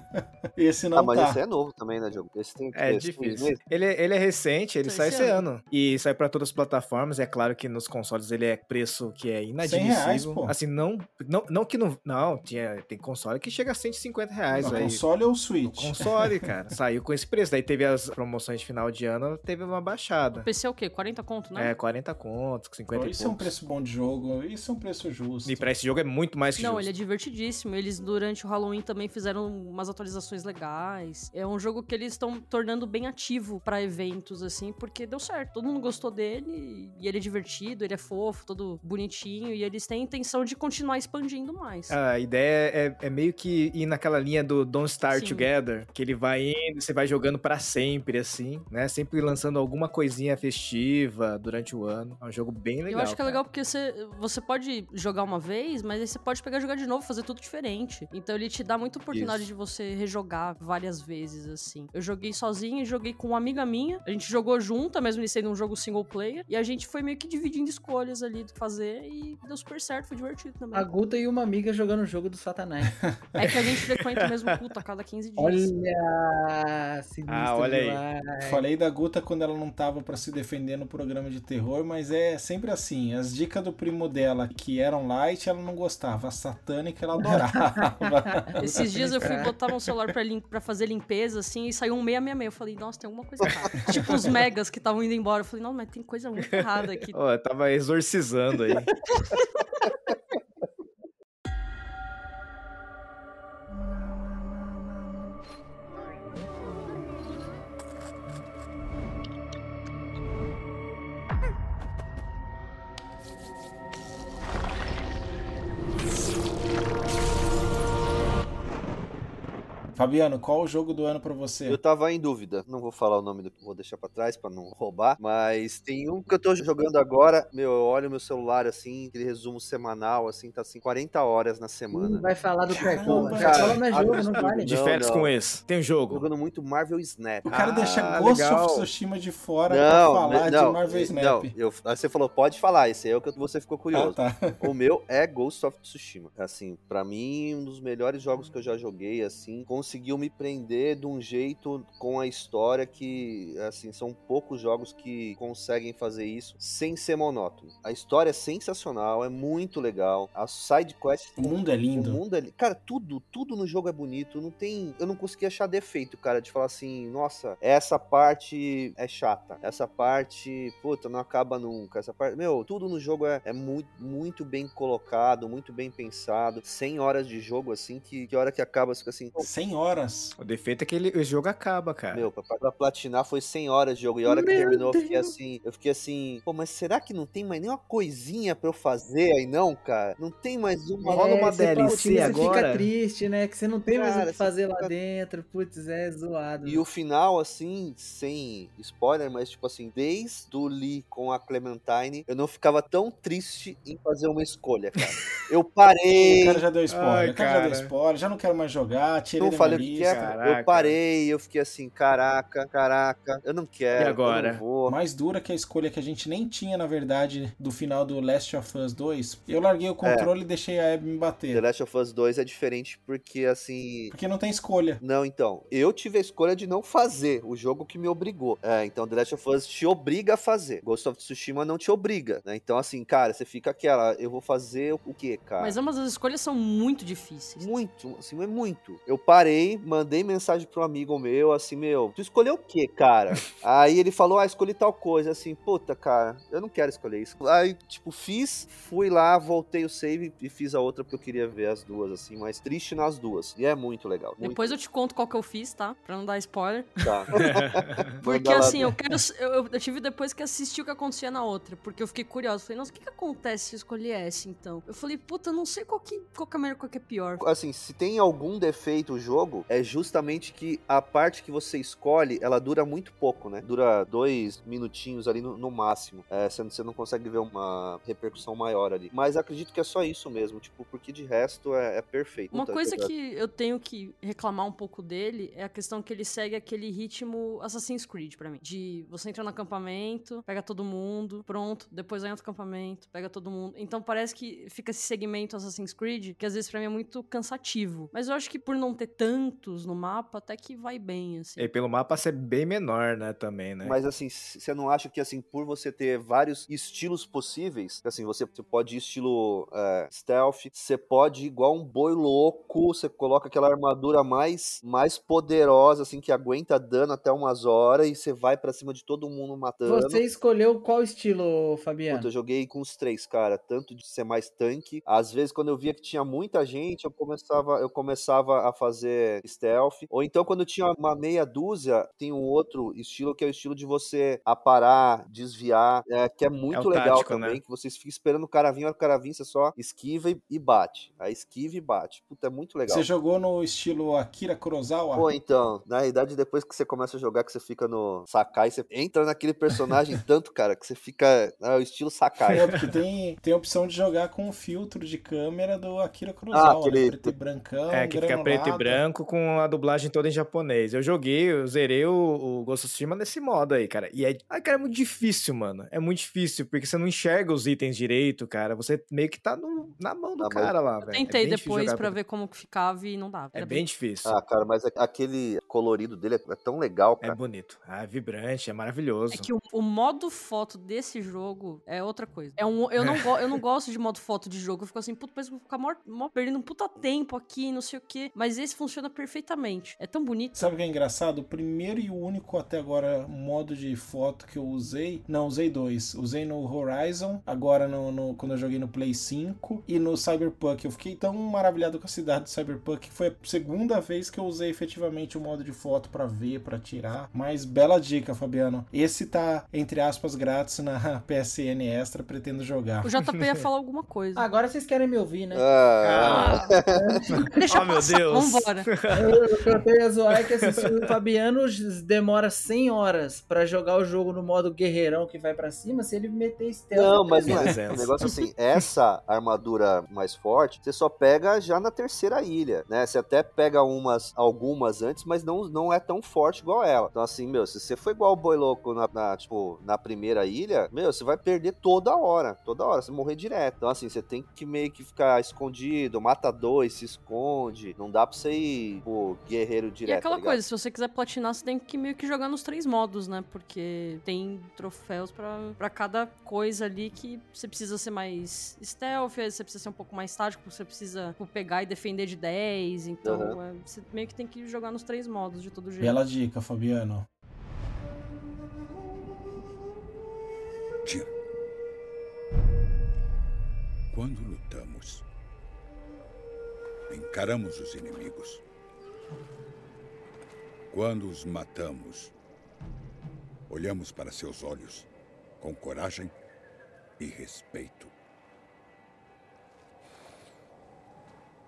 esse não ah, mas tá. esse é novo também, né, Diogo? Esse tem É esse difícil. Ele, ele é recente, ele Sai sai esse ano. ano. E sai pra todas as plataformas. É claro que nos consoles ele é preço que é inadmissível. reais, pô. Assim, não, não, não que não. Não, tinha, tem console que chega a 150 reais. No aí. console ou Switch? Console, cara. Saiu com esse preço. Daí teve as promoções de final de ano, teve uma baixada. PC é o quê? 40 conto, né? É, 40 contos, 50 e Isso é um preço bom de jogo, isso é um preço justo. E pra esse jogo é muito mais que Não, justo. ele é divertidíssimo. Eles, durante o Halloween, também fizeram umas atualizações legais. É um jogo que eles estão tornando bem ativo pra eventos, assim, porque deu certo. Todo mundo gostou dele e ele é divertido, ele é fofo, todo bonitinho. E eles têm a intenção de continuar expandindo mais. A ideia é, é meio que ir naquela linha do Don't Start Sim. Together, que ele vai indo, você vai jogando pra sempre, assim, né? Sempre lançando alguma coisinha festiva durante o ano. É um jogo bem legal. eu acho que é cara. legal porque você, você pode jogar uma vez, mas aí você pode pegar e jogar de novo, fazer tudo diferente. Então ele te dá muita oportunidade Isso. de você rejogar várias vezes, assim. Eu joguei sozinho e joguei com uma amiga minha. A gente jogou junto, mesmo ele sendo um jogo single player. E a gente foi meio que dividindo escolhas ali do que fazer e deu super certo, foi divertido também. A Guta e uma amiga jogando o jogo do Satanás. É que a gente frequenta o mesmo culto a cada 15 dias. Olha, sinistro Ah, olha aí. demais. Falei da Guta quando ela não tava pra se defender no programa de terror, mas é sempre assim. As dicas do primo dela que eram light, ela não gostava. A satânica ela adorava. Esses dias eu fui botar meu celular pra, lim- pra fazer limpeza, assim, e saiu um 666. Eu falei, nossa, tem alguma coisa errada. tipo os megas que estavam indo embora. Eu falei, não, mas tem coisa muito errada aqui. Ó, eu tava exorcizando aí. Fabiano, qual o jogo do ano pra você? Eu tava em dúvida. Não vou falar o nome do. Vou deixar pra trás pra não roubar. Mas tem um que eu tô jogando agora. Meu, eu olho meu celular assim, aquele resumo semanal, assim, tá assim, 40 horas na semana. Ih, Vai falar do Cartola. Cartola não é jogo, não vale. De Não, férias não. com esse. Tem um jogo. Jogando muito Marvel Snap. O cara Ah, deixa Ghost legal. of Tsushima de fora Não, pra falar não, de Marvel não, Snap. eu, aí você falou, pode falar, esse aí é o que você ficou Ah, curioso. tá. O meu é Ghost of Tsushima. Assim, pra mim, um dos melhores jogos que eu já joguei, assim, conseguiu me prender de um jeito com a história que, assim, são poucos jogos que conseguem fazer isso sem ser monótono. A história é sensacional, é muito legal. As side quests O mundo é lindo. o mundo é Cara, tudo, tudo no jogo é bonito. Não tem. Eu não consegui achar defeito, cara, de falar assim, nossa, essa parte é chata. Essa parte, puta, não acaba nunca. Essa parte. Meu, tudo no jogo é, é muito, muito bem colocado, muito bem pensado. 100 horas de jogo, assim, que, que hora que acaba, fica assim. 100 horas. O defeito é que ele, o jogo acaba, cara. Meu, pra, pra platinar foi 100 horas de jogo. E a hora que Meu terminou, eu fiquei assim. Eu fiquei assim, pô, mas será que não tem mais nenhuma coisinha pra eu fazer aí, não, cara? Não tem mais uma. Rola uma você DLC platina, Você agora. fica triste, né? Que você não tem mais o Cara, que você fazer lá fica- dentro. Putz, é zoado. E o final, assim, sem spoiler, mas tipo assim, desde o Lee com a Clementine, eu não ficava tão triste em fazer uma escolha, cara. Eu O parei. cara já deu spoiler, Ai, o cara, já deu cara. spoiler, já não quero mais jogar, tirei Não da falei o que, que é. Caraca. eu parei, eu fiquei assim, caraca, caraca, eu não quero, E agora? eu não vou. Mais dura que a escolha que a gente nem tinha, na verdade, do final do Last of Us 2. Eu larguei o controle e deixei a Abby me The bater. Last of Us 2 é diferente porque, assim, Porque não tem escolha. Não, então, eu tive a escolha de não fazer o jogo que me obrigou. É, então The Last of Us te obriga a fazer. Ghost of Tsushima não te obriga, né? Então, assim, cara, você fica aquela, eu vou fazer o quê, cara? Mas ambas as escolhas são muito difíceis. Muito, assim, é muito. Eu parei, mandei mensagem pro amigo meu, assim, meu, tu escolheu o quê, cara? Aí ele falou, ah, escolhi tal coisa, assim, puta, cara, eu não quero escolher isso. Aí, tipo, fiz, fui lá, voltei o save e fiz a outra porque eu queria ver as duas, assim, mas triste nas duas. E é muito legal. muito Depois eu te conto qual que eu fiz, tá? Pra não dar spoiler. Tá. Porque assim, eu quero. Eu, eu- tive depois que assistir o que acontecia na outra. Porque eu fiquei curioso. Falei, nossa, o que, que acontece se eu escolher essa então? Eu falei, puta, eu não sei qual que, qual que é melhor, qual que é pior. Assim, se tem algum defeito o jogo, é justamente que a parte que você escolhe, ela dura muito pouco, né? Dura dois minutinhos ali no, no máximo. É, você, você não consegue ver uma repercussão maior ali. Mas acredito que é só isso mesmo, tipo, porque de resto é, é perfeito. Uma coisa que eu tenho que reclamar um pouco dele é a questão que ele segue aquele ritmo Assassin's Creed pra mim. De você entra no acampamento, pega todo mundo, pronto, depois vai em outro acampamento, pega todo mundo. Então parece que fica esse segmento Assassin's Creed, que às vezes pra mim é muito cansativo. Mas eu acho que por não ter tantos no mapa, até que vai bem, assim. E pelo mapa ser bem menor, né, também, né? Mas assim, você não acha que assim, por você ter vários estilos possíveis, assim, você, você pode ir estilo é, stealth, você pode ir igual um boi louco, você coloca aquela armadura mais, mais poderosa, assim, que aguenta dano até umas horas e você vai pra cima de todo mundo matando. Você escolheu qual estilo, Fabiano? Puta, eu joguei com os três, cara. Tanto de ser mais tanque. Às vezes, quando eu via que tinha muita gente, eu começava, eu começava a fazer stealth. Ou então, quando tinha uma meia dúzia, tem um outro estilo que é o estilo de você aparar, desviar, é, que é muito o legal tático, também. né? Que você fica esperando o cara vir, o cara vir, você só esquiva e, e bate. Aí esquiva e bate. Puta, é muito legal. Você jogou no estilo Akira Kurosawa? Pô, então, na idade, depois que você começa a jogar, que você fica no Sakai, você entra naquele personagem tanto, cara, que você fica. É o estilo Sakai. É, porque tem, tem a opção de jogar com o filtro de câmera do Akira Kurosawa, Ah, aquele- né? preto e brancão, É, que fica preto e granulado. Branco com a dublagem toda em japonês. Eu joguei, eu zerei o, o Ghost of Tsushima nesse modo aí, cara. E é, ah, cara, é muito difícil, mano. É muito difícil, porque você não enxerga os itens direito, cara. Você meio que tá no- na mão do mas- cara lá, Eu velho. tentei é bem difícil depois com- ver como que ficava e não dava. É bem difícil. Ah, cara, mas aquele colorido dele é é tão legal, É cara. bonito. Ah, é vibrante, é maravilhoso. É que o, o modo foto desse jogo é outra coisa. É um, eu, não go- eu não gosto de modo foto de jogo. Eu fico assim, puto, parece que eu vou ficar mó, mó perdendo um puta tempo aqui, não sei o quê. Mas esse funciona perfeitamente. É tão bonito. Sabe o que é engraçado? O primeiro e o único até agora modo de foto que eu usei. Não, usei dois. Usei no Horizon, agora no, no- quando eu joguei no Play 5 e no Cyberpunk. Eu fiquei tão maravilhado com a cidade do Cyberpunk que foi a segunda vez que eu usei efetivamente o modo de foto pra ver, pra tirar. Mas bela dica, Fabiano. Esse tá, entre aspas, grátis na PSN Extra, pretendo jogar. O JP ia falar alguma coisa. Agora vocês querem me ouvir, né? Ah, Deixa Oh, meu Deus. Vambora. Eu, eu tenho a zoar é que assistir o Fabiano demora 100 horas pra jogar o jogo no modo guerreirão que vai pra cima, se ele meter stealth. Não, mas não é. 300. O negócio é assim, essa armadura mais forte, você só pega já na terceira ilha, né? Você até pega umas, algumas antes, mas não, não é tão forte igual ela. Então, assim, meu, se você for igual o boi louco na, na, tipo, na primeira ilha, meu, você vai perder toda hora. Toda hora, você morrer direto. Então, assim, você tem que meio que ficar escondido, mata dois, se esconde. Não dá pra você ir, pô, guerreiro E direto. aquela tá coisa, se você quiser platinar, você tem que meio que jogar nos três modos, né? Porque tem troféus pra, pra cada coisa ali que você precisa ser mais stealth, às vezes você precisa ser um pouco mais tático, você precisa tipo, pegar e defender de 10. Então, Aham. é, você meio que tem que jogar nos três modos de todo jeito. Bela dica, Fabiano. Quando lutamos, encaramos os inimigos. Quando os matamos, olhamos para seus olhos com coragem e respeito.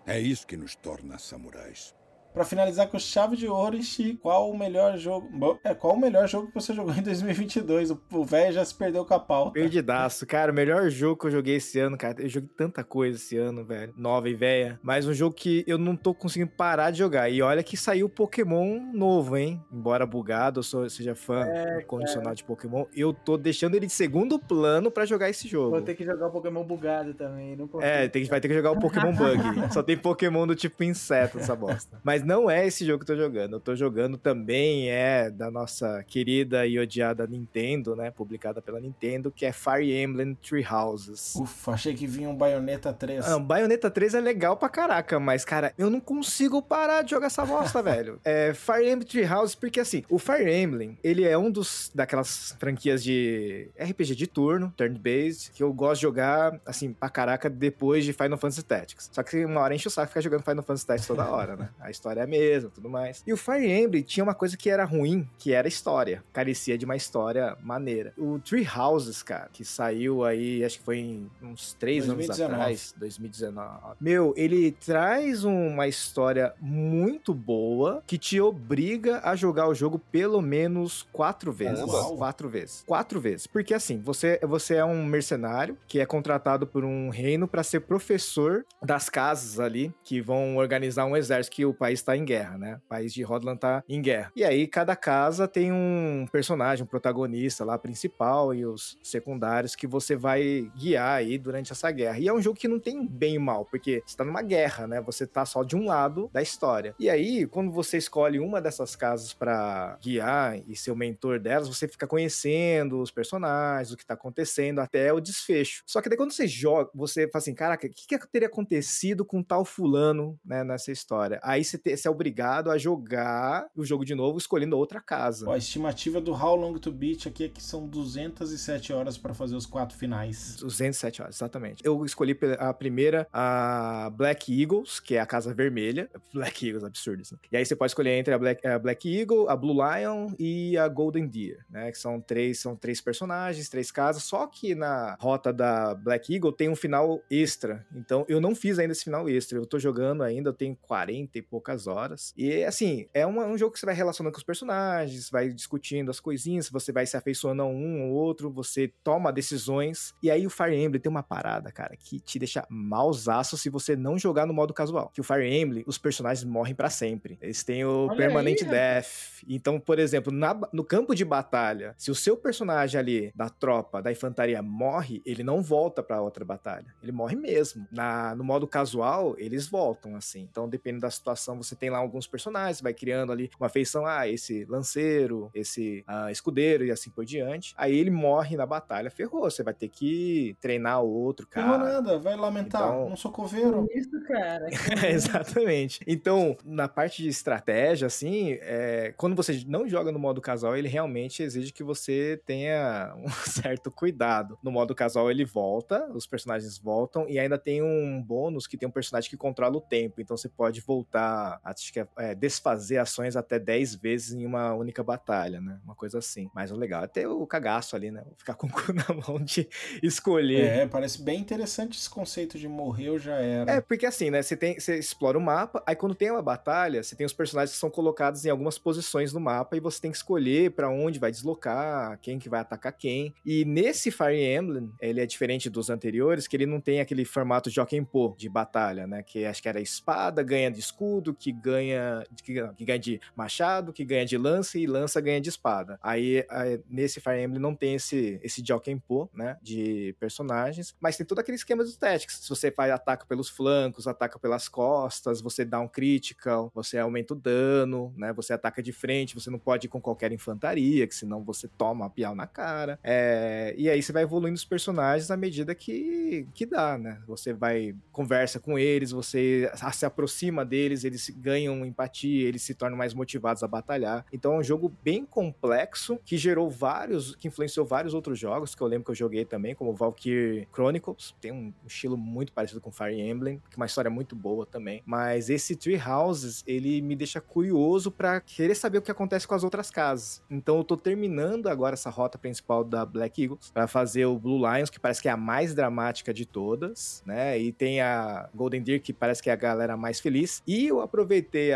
É isso que nos torna samurais. Pra finalizar com chave de ouro, Enchi, qual o melhor jogo. Bom, É, qual o melhor jogo que você jogou em 2022? O- velho já se perdeu com a pauta. Perdidaço, cara. O melhor jogo que eu joguei esse ano, cara. Eu joguei tanta coisa esse ano, velho. Nova e velha. Mas um jogo que eu não tô conseguindo parar de jogar. E olha que saiu Pokémon novo, hein? Embora bugado, eu sou, seja fã É, condicional de Pokémon, eu tô deixando ele de segundo plano pra jogar esse jogo. Vou ter que jogar o Pokémon bugado também. Não consigo. É, tem, vai ter que jogar o Pokémon Bug. Só tem Pokémon do tipo inseto nessa bosta. Mas não é esse jogo que eu tô jogando. Eu tô jogando também, é da nossa querida e odiada Nintendo, né? Publicada pela Nintendo, que é Fire Emblem Three Houses. Ufa, achei que vinha um Bayonetta 3. Ah, o Bayonetta 3 é legal pra caraca, mas, cara, eu não consigo parar de jogar essa bosta, velho. É Fire Emblem Three Houses, porque assim, o Fire Emblem, ele é um dos daquelas franquias de RPG de turno, turn-based, que eu gosto de jogar, assim, pra caraca, depois de Final Fantasy Tactics. Só que uma hora enche o saco ficar jogando Final Fantasy Tactics toda hora, né? A história é a mesma, tudo mais. E o Fire Emblem tinha uma coisa que era ruim, que era a história. Carecia de uma história maneira. O Three Houses, cara, que saiu aí, acho que foi em uns três anos 2019. atrás, 2019. Meu, ele traz uma história muito boa que te obriga a jogar o jogo pelo menos quatro vezes. Uau. Quatro vezes. Quatro vezes. Porque assim, você, você é um mercenário que é contratado por um reino para ser professor das casas ali que vão organizar um exército que o país tá em guerra, né? O país de Rodland tá em guerra. E aí cada casa tem um personagem, um protagonista lá principal e os secundários que você vai guiar aí durante essa guerra. E é um jogo que não tem bem e mal, porque você tá numa guerra, né? Você tá só de um lado da história. E aí, quando você escolhe uma dessas casas pra guiar e ser o mentor delas, você fica conhecendo os personagens, o que tá acontecendo até o desfecho. Só que daí quando você joga, você fala assim, caraca, o que, que teria acontecido com tal fulano, né, nessa história? Aí você, te- você é obrigado a jogar o jogo de novo escolhendo outra casa. Ó, a estimativa do How Long to Beat aqui é que são 207 horas pra fazer os quatro finais. 207 horas, exatamente. Eu escolhi a primeira, a Black Eagles, que é a casa vermelha. Black Eagles, absurdo isso. né? E aí você pode escolher entre a Black, a Black Eagle, a Blue Lion e a Golden Deer, né? Que são três, são três personagens, três casas. Só que na rota da Black Eagle tem um final extra. Então eu não fiz ainda esse final extra. Eu tô jogando ainda, eu tenho 40 e poucas horas. E assim, é uma- um jogo que você vai relacionando com os personagens, vai discutindo as coisinhas, você vai se afeiçoando a um ou outro, você toma decisões. E aí o Fire Emblem tem uma parada, cara, que te deixa mausaço se você não jogar no modo casual. Que o Fire Emblem, os personagens morrem pra sempre. Eles têm o Olha Permanent aí. Death. Então, por exemplo, na- no campo de batalha, se o seu personagem ali da tropa, da infantaria, morre, ele não volta pra outra batalha. Ele morre mesmo. Na, no modo casual, eles voltam, assim. Então, dependendo da situação, você tem lá alguns personagens, vai criando ali uma feição, ah, esse lanceiro, esse ah, escudeiro e assim por diante. Aí ele morre na batalha, ferrou. Você vai ter que treinar outro, Não cara. nada, vai lamentar. Então- Não sou coveiro. Isso, cara. Exatamente. Então, na parte de estratégia, assim, é, quando você não joga no modo casual, ele realmente exige que você tenha um certo cuidado. No modo casual, ele volta, os personagens voltam, e ainda tem um bônus que tem um personagem que controla o tempo. Então, você pode voltar, acho que é, é, desfazer ações até 10 vezes em uma única batalha, né? Uma coisa assim. Mas o legal é ter o cagaço ali, né? Ficar com o cu na mão de escolher. É, parece bem interessante esse conceito de morreu já era. É, porque assim, né? Você, tem, você explora o mapa, aí quando tem uma batalha, você tem os personagens que são colocados em algumas posições no mapa e você tem que escolher pra onde vai deslocar, quem que vai atacar quem. E nesse Fire Emblem, ele é diferente dos anteriores, que ele não tem aquele formato Jokenpo de batalha, né? Que acho que era espada, ganha de escudo, que ganha, que, ganha- que ganha de machado, que ganha de lança e lança ganha de espada. Aí, aí, nesse Fire Emblem não tem esse, esse Jokenpo, né? De personagens, mas tem todo aquele esquema dos tactics. Se você faz ataque pelos flancos, ataca pelas costas, você dá um critical, você aumenta o dano, né? Você ataca de frente, você não pode ir com qualquer infantaria, que senão você toma a piau na cara. É, e aí você vai evoluindo os personagens à medida que, que dá, né? Você vai, conversa com eles, você se aproxima deles, eles ganham empatia, eles se tornam mais motivados a batalhar. Então é um jogo bem complexo que gerou vários, que influenciou vários outros jogos que eu lembro que eu joguei também, como Valkyrie Chronicles, tem um estilo muito parecido com Fire Emblem, que é uma história muito boa também. Mas esse Tree Houses, ele me deixa curioso para querer saber o que acontece com as outras casas. Então eu tô terminando agora essa rota principal da Black Eagles para fazer o Blue Lions, que parece que é a mais dramática de todas, né? E tem a Golden Deer, que parece que é a galera mais feliz. E eu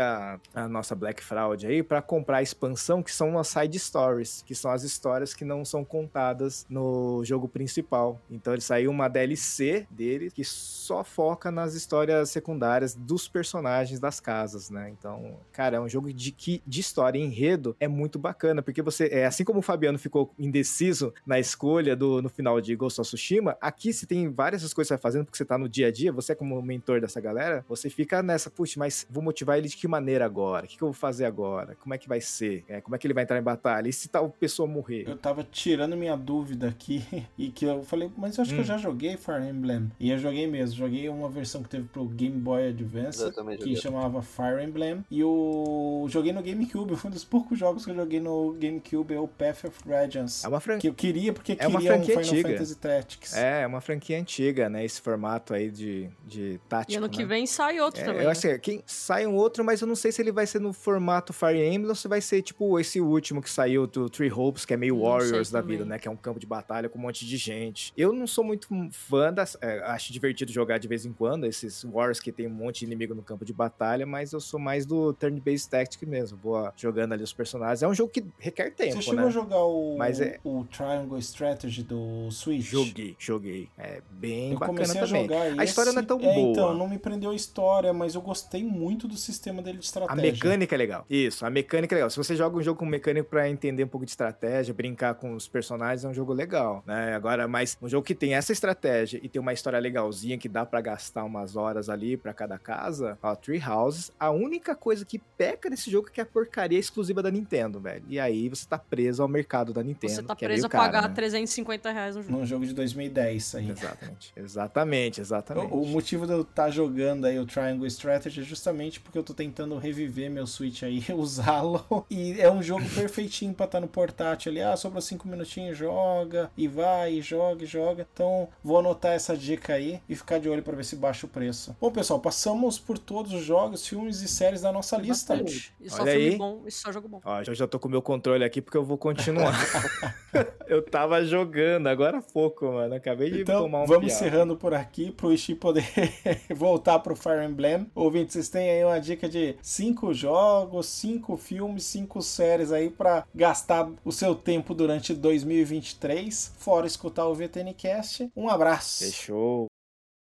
a, a nossa Black Fraud aí para comprar a expansão, que são as side stories, que são as histórias que não são contadas no jogo principal. Então ele saiu uma DLC dele que só foca nas histórias secundárias dos personagens das casas, né? Então, cara, é um jogo de que de história e enredo é muito bacana, porque você é assim como o Fabiano ficou indeciso na escolha do no final de Ghost of Tsushima, aqui se tem várias coisas você fazendo porque você tá no dia a dia, você é como mentor dessa galera, você fica nessa, puxa, mas vou motivar ele de que maneira agora? O que, que eu vou fazer agora? Como é que vai ser? É, como é que ele vai entrar em batalha? E se tal pessoa morrer? Eu tava tirando minha dúvida aqui e que eu falei, mas eu acho hum. que eu hum. já joguei Fire Emblem. E eu joguei mesmo, joguei uma versão que teve pro Game Boy Advance, que chamava Fire Emblem. E eu joguei no GameCube, foi um dos poucos jogos que eu joguei no GameCube, é o Path of Radiance. É uma franquia. Que eu queria porque é queria uma franquia um Final antiga. Fantasy Tactics. É, é uma franquia antiga, né? Esse formato aí de, de tático. E ano né? que vem sai outro é, também. Eu né? acho que quem, sai um outro, mas eu não sei se ele vai ser no formato Fire Emblem ou se vai ser tipo esse último que saiu do Three Hopes, que é meio Warriors da vida, né? Que é um campo de batalha com um monte de gente. Eu não sou muito fã das. é, acho divertido jogar de vez em quando, esses Warriors que tem um monte de inimigo no campo de batalha, mas eu sou mais do turn-based tactic mesmo. Vou ah, jogando ali os personagens. É um jogo que requer tempo, Você chegou né? a jogar o, Mas é- o Triangle Strategy do Switch? Joguei, joguei. É bem Eu bacana comecei a também. jogar a história não é tão boa. Então, não me prendeu a história, mas eu gostei muito do sistema dele de A estratégia. mecânica é legal. Isso, a mecânica é legal. Se você joga um jogo com mecânica pra entender um pouco de estratégia, brincar com os personagens, é um jogo legal, né? Agora, mas um jogo que tem essa estratégia e tem uma história legalzinha que dá pra gastar umas horas ali pra cada casa, ó, Tree Houses, a única coisa que peca nesse jogo é que a porcaria é exclusiva da Nintendo, velho. E aí você tá preso ao mercado da Nintendo. Você tá que é preso meio a caro, pagar né? 350 reais no jogo. Num jogo de 2010 aí. Exatamente. Exatamente, exatamente. O, o motivo de eu estar jogando aí o Triangle Strategy é justamente porque eu tô tentando reviver meu Switch aí, usá-lo. E é um jogo perfeitinho pra estar no portátil ali. Ah, sobrou 5 minutinhos, joga, e vai, e joga, e joga. Então vou anotar essa dica aí e ficar de olho pra ver se baixa o preço. Bom, pessoal, passamos por todos os jogos, filmes e séries da nossa lista. Bastante. E só Olha filme aí. bom, e só jogo bom. Ó, eu já tô com o meu controle aqui porque eu vou continuar. eu tava jogando agora há pouco, mano. Acabei de Então, tomar um vamos piau. encerrando por aqui pro Ishi poder voltar pro Fire Emblem. Ouvintes, vocês têm aí uma dica de cinco jogos, cinco filmes, cinco séries aí pra gastar o seu tempo durante 2023, fora escutar o VTNcast. Um abraço. Fechou.